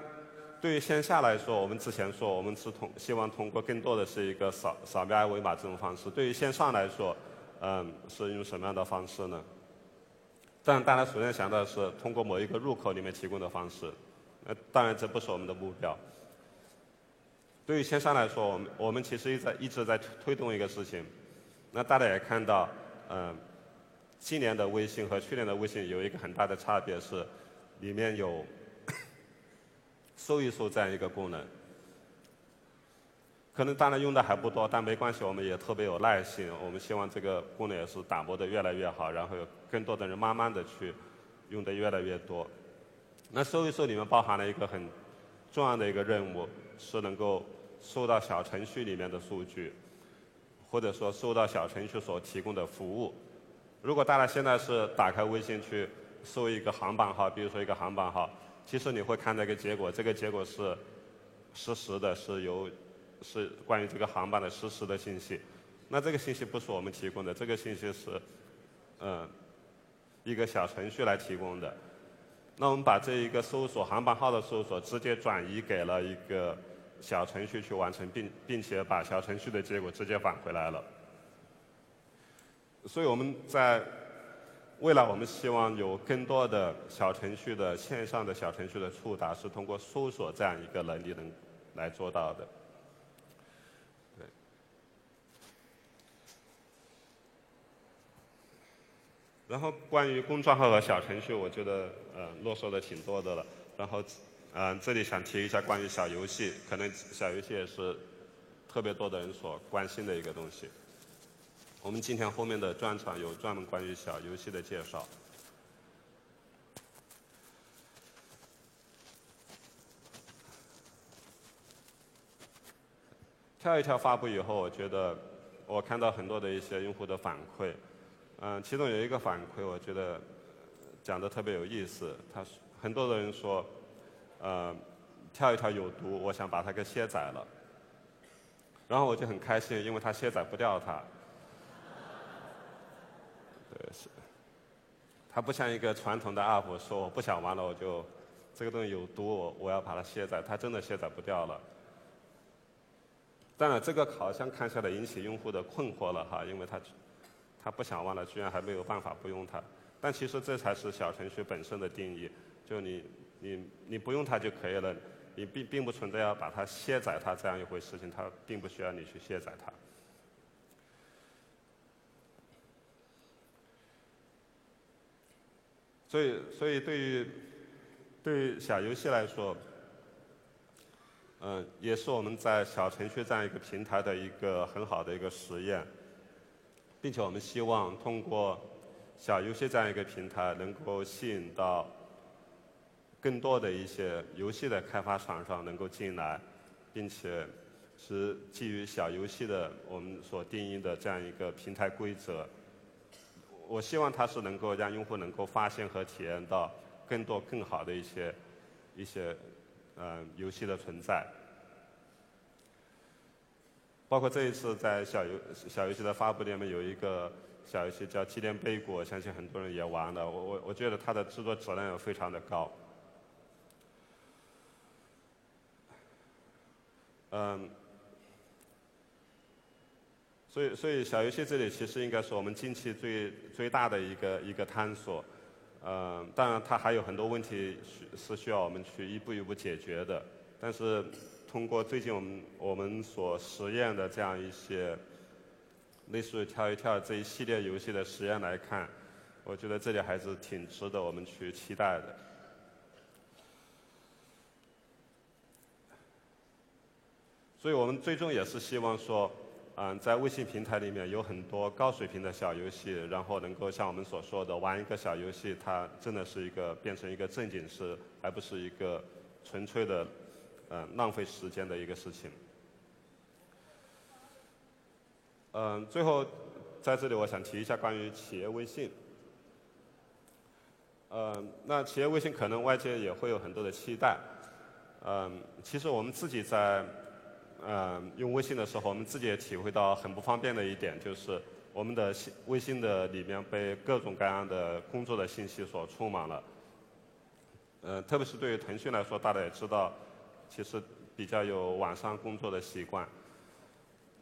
对于线下来说，我们之前说我们是通希望通过更多的是一个扫扫描二维码这种方式。对于线上来说，嗯，是用什么样的方式呢？但大家首先想到的是通过某一个入口里面提供的方式。呃，当然这不是我们的目标。对于线上来说，我们我们其实一直在一直在推动一个事情。那大家也看到，嗯，今年的微信和去年的微信有一个很大的差别是，里面有。搜一搜这样一个功能，可能当然用的还不多，但没关系，我们也特别有耐心。我们希望这个功能也是打磨的越来越好，然后有更多的人慢慢的去用的越来越多。那搜一搜里面包含了一个很重要的一个任务，是能够搜到小程序里面的数据，或者说搜到小程序所提供的服务。如果大家现在是打开微信去搜一个航班号，比如说一个航班号。其实你会看到一个结果，这个结果是实时的，是由是关于这个航班的实时的信息。那这个信息不是我们提供的，这个信息是嗯一个小程序来提供的。那我们把这一个搜索航班号的搜索直接转移给了一个小程序去完成，并并且把小程序的结果直接返回来了。所以我们在。未来我们希望有更多的小程序的线上的小程序的触达是通过搜索这样一个能力能来做到的。对。然后关于公众号和小程序，我觉得呃啰嗦的挺多的了。然后嗯这里想提一下关于小游戏，可能小游戏也是特别多的人所关心的一个东西。我们今天后面的专场有专门关于小游戏的介绍。跳一跳发布以后，我觉得我看到很多的一些用户的反馈，嗯，其中有一个反馈，我觉得讲的特别有意思。他很多的人说，呃，跳一跳有毒，我想把它给卸载了。然后我就很开心，因为它卸载不掉它。是，它不像一个传统的 app，说我不想玩了，我就这个东西有毒，我我要把它卸载，它真的卸载不掉了。当然，这个好像看下来引起用户的困惑了哈，因为他他不想玩了，居然还没有办法不用它。但其实这才是小程序本身的定义，就你你你不用它就可以了，你并并不存在要把它卸载它这样一回事情，它并不需要你去卸载它。所以，所以对于对于小游戏来说，嗯，也是我们在小程序这样一个平台的一个很好的一个实验，并且我们希望通过小游戏这样一个平台，能够吸引到更多的一些游戏的开发厂商能够进来，并且是基于小游戏的我们所定义的这样一个平台规则。我希望它是能够让用户能够发现和体验到更多更好的一些一些嗯游戏的存在，包括这一次在小游小游戏的发布里面有一个小游戏叫《纪念碑谷》，我相信很多人也玩了。我我我觉得它的制作质量也非常的高，嗯。所以，所以小游戏这里其实应该是我们近期最最大的一个一个探索。嗯，当然它还有很多问题需是需要我们去一步一步解决的。但是通过最近我们我们所实验的这样一些类似于跳一跳这一系列游戏的实验来看，我觉得这里还是挺值得我们去期待的。所以我们最终也是希望说。嗯，在微信平台里面有很多高水平的小游戏，然后能够像我们所说的，玩一个小游戏，它真的是一个变成一个正经事，而不是一个纯粹的嗯浪费时间的一个事情。嗯，最后在这里我想提一下关于企业微信。嗯，那企业微信可能外界也会有很多的期待。嗯，其实我们自己在嗯用微信的时候，我们自己也体会到很不方便的一点，就是我们的信微信的里面被各种各样的工作的信息所充满了。嗯，特别是对于腾讯来说，大家也知道，其实比较有晚上工作的习惯。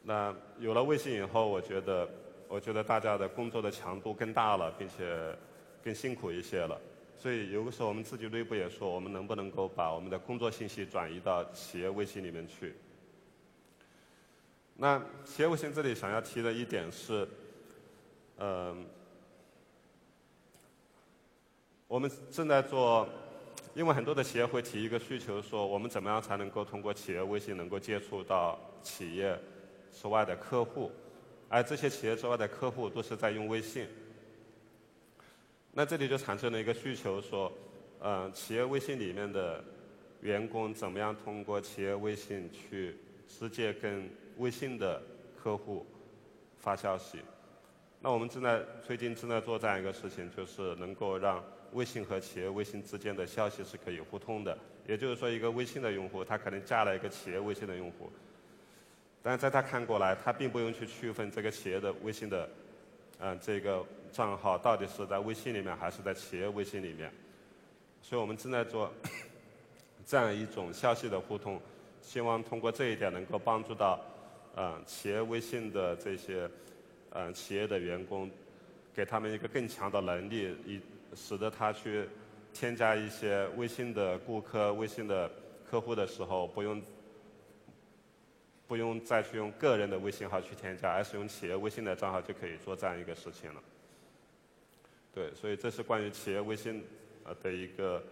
那有了微信以后，我觉得，我觉得大家的工作的强度更大了，并且更辛苦一些了。所以有的时候我们自己内部也说，我们能不能够把我们的工作信息转移到企业微信里面去？那企业微信这里想要提的一点是，嗯，我们正在做，因为很多的企业会提一个需求，说我们怎么样才能够通过企业微信能够接触到企业？之外的客户，而这些企业之外的客户都是在用微信。那这里就产生了一个需求，说，嗯，企业微信里面的员工怎么样通过企业微信去直接跟微信的客户发消息？那我们正在最近正在做这样一个事情，就是能够让微信和企业微信之间的消息是可以互通的。也就是说，一个微信的用户，他可能加了一个企业微信的用户。但是在他看过来，他并不用去区分这个企业的微信的，嗯，这个账号到底是在微信里面还是在企业微信里面。所以我们正在做 这样一种消息的互通，希望通过这一点能够帮助到，嗯，企业微信的这些，嗯，企业的员工，给他们一个更强的能力，以使得他去添加一些微信的顾客、微信的客户的时候不用。不用再去用个人的微信号去添加，而是用企业微信的账号就可以做这样一个事情了。对，所以这是关于企业微信呃的一个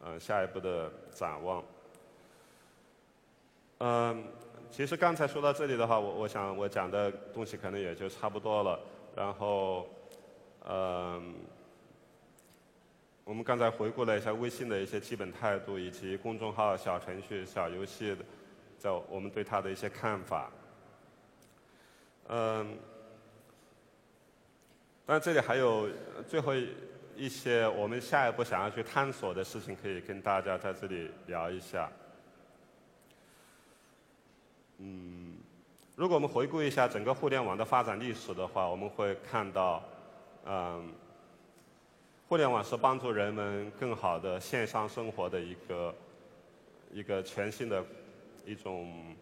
呃下一步的展望。嗯，其实刚才说到这里的话，我我想我讲的东西可能也就差不多了。然后，嗯，我们刚才回顾了一下微信的一些基本态度，以及公众号、小程序、小游戏的。在我们对他的一些看法，嗯，但这里还有最后一些我们下一步想要去探索的事情，可以跟大家在这里聊一下。嗯，如果我们回顾一下整个互联网的发展历史的话，我们会看到，嗯，互联网是帮助人们更好的线上生活的一个一个全新的。一种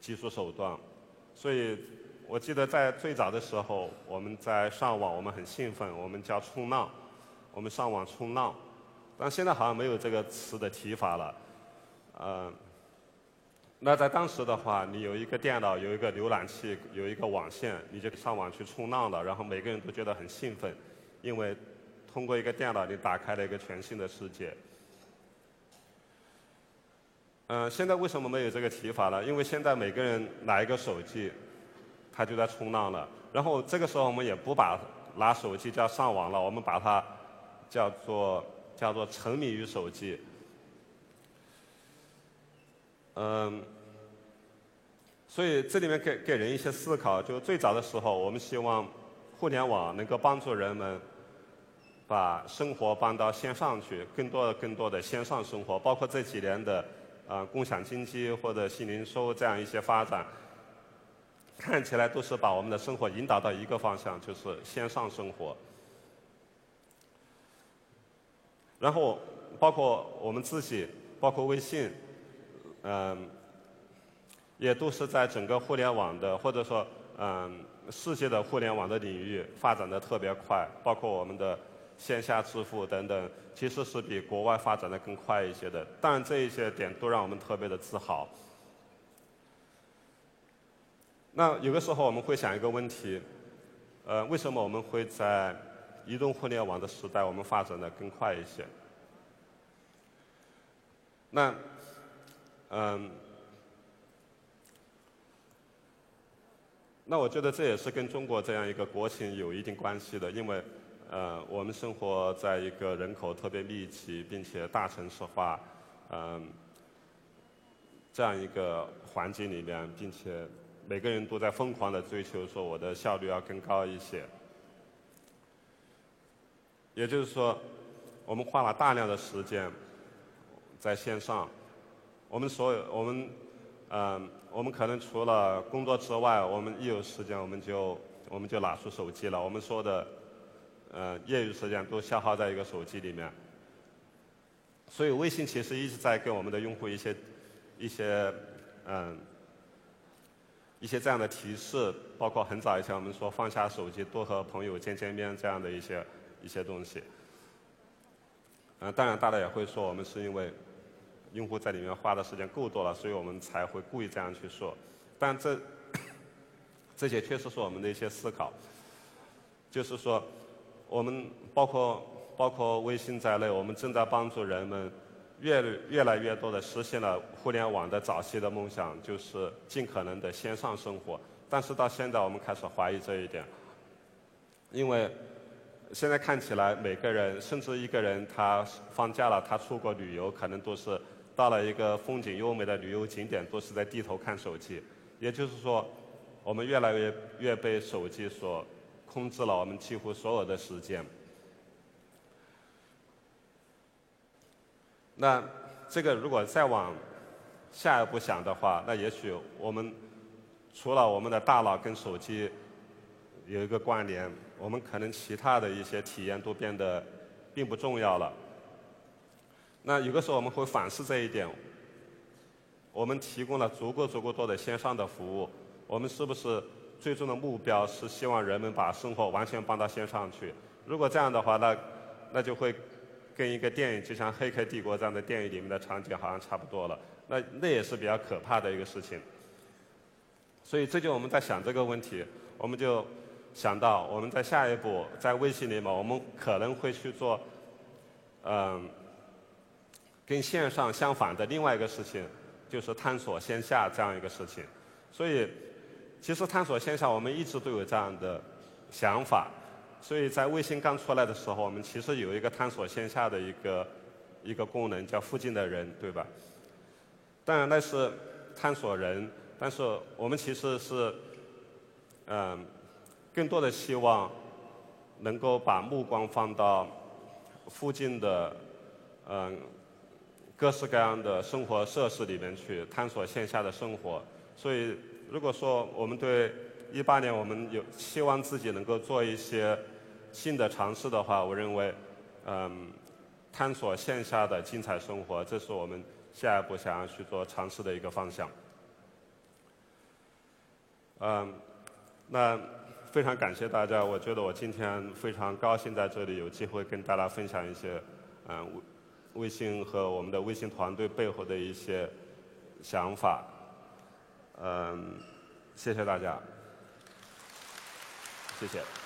技术手段，所以我记得在最早的时候，我们在上网，我们很兴奋，我们叫冲浪，我们上网冲浪，但现在好像没有这个词的提法了，嗯，那在当时的话，你有一个电脑，有一个浏览器，有一个网线，你就上网去冲浪了，然后每个人都觉得很兴奋，因为通过一个电脑，你打开了一个全新的世界。嗯，现在为什么没有这个提法了？因为现在每个人拿一个手机，他就在冲浪了。然后这个时候我们也不把拿手机叫上网了，我们把它叫做叫做沉迷于手机。嗯，所以这里面给给人一些思考，就最早的时候，我们希望互联网能够帮助人们把生活搬到线上去，更多的更多的线上生活，包括这几年的。啊，共享经济或者新零售这样一些发展，看起来都是把我们的生活引导到一个方向，就是线上生活。然后，包括我们自己，包括微信，嗯，也都是在整个互联网的或者说嗯世界的互联网的领域发展的特别快，包括我们的。线下支付等等，其实是比国外发展的更快一些的。当然，这一些点都让我们特别的自豪。那有的时候我们会想一个问题：呃，为什么我们会在移动互联网的时代，我们发展的更快一些？那，嗯，那我觉得这也是跟中国这样一个国情有一定关系的，因为。呃，我们生活在一个人口特别密集并且大城市化，嗯，这样一个环境里面，并且每个人都在疯狂的追求，说我的效率要更高一些。也就是说，我们花了大量的时间在线上，我们所有我们嗯，我们可能除了工作之外，我们一有时间我们就我们就拿出手机了。我们说的呃业余时间都消耗在一个手机里面。所以微信其实一直在给我们的用户一些一些嗯一些这样的提示，包括很早以前我们说放下手机，多和朋友见见面这样的一些。一些东西，嗯，当然大家也会说我们是因为用户在里面花的时间够多了，所以我们才会故意这样去说。但这这些确实是我们的一些思考，就是说我们包括包括微信在内，我们正在帮助人们越越来越多的实现了互联网的早期的梦想，就是尽可能的线上生活。但是到现在，我们开始怀疑这一点，因为。现在看起来，每个人甚至一个人，他放假了，他出国旅游，可能都是到了一个风景优美的旅游景点，都是在低头看手机。也就是说，我们越来越越被手机所控制了，我们几乎所有的时间。那这个如果再往下一步想的话，那也许我们除了我们的大脑跟手机有一个关联。我们可能其他的一些体验都变得并不重要了。那有的时候我们会反思这一点：我们提供了足够足够多的线上的服务，我们是不是最终的目标是希望人们把生活完全搬到线上去？如果这样的话，那那就会跟一个电影，就像《黑客帝国》这样的电影里面的场景好像差不多了。那那也是比较可怕的一个事情。所以，这就我们在想这个问题，我们就。想到我们在下一步在微信里面，我们可能会去做，嗯，跟线上相反的另外一个事情，就是探索线下这样一个事情。所以，其实探索线下我们一直都有这样的想法。所以在微信刚出来的时候，我们其实有一个探索线下的一个一个功能，叫附近的人，对吧？当然那是探索人，但是我们其实是，嗯。更多的希望能够把目光放到附近的嗯各式各样的生活设施里面去探索线下的生活。所以，如果说我们对一八年我们有希望自己能够做一些新的尝试的话，我认为嗯探索线下的精彩生活，这是我们下一步想要去做尝试的一个方向。嗯，那。非常感谢大家，我觉得我今天非常高兴在这里有机会跟大家分享一些，嗯，微信和我们的微信团队背后的一些想法，嗯，谢谢大家，谢谢。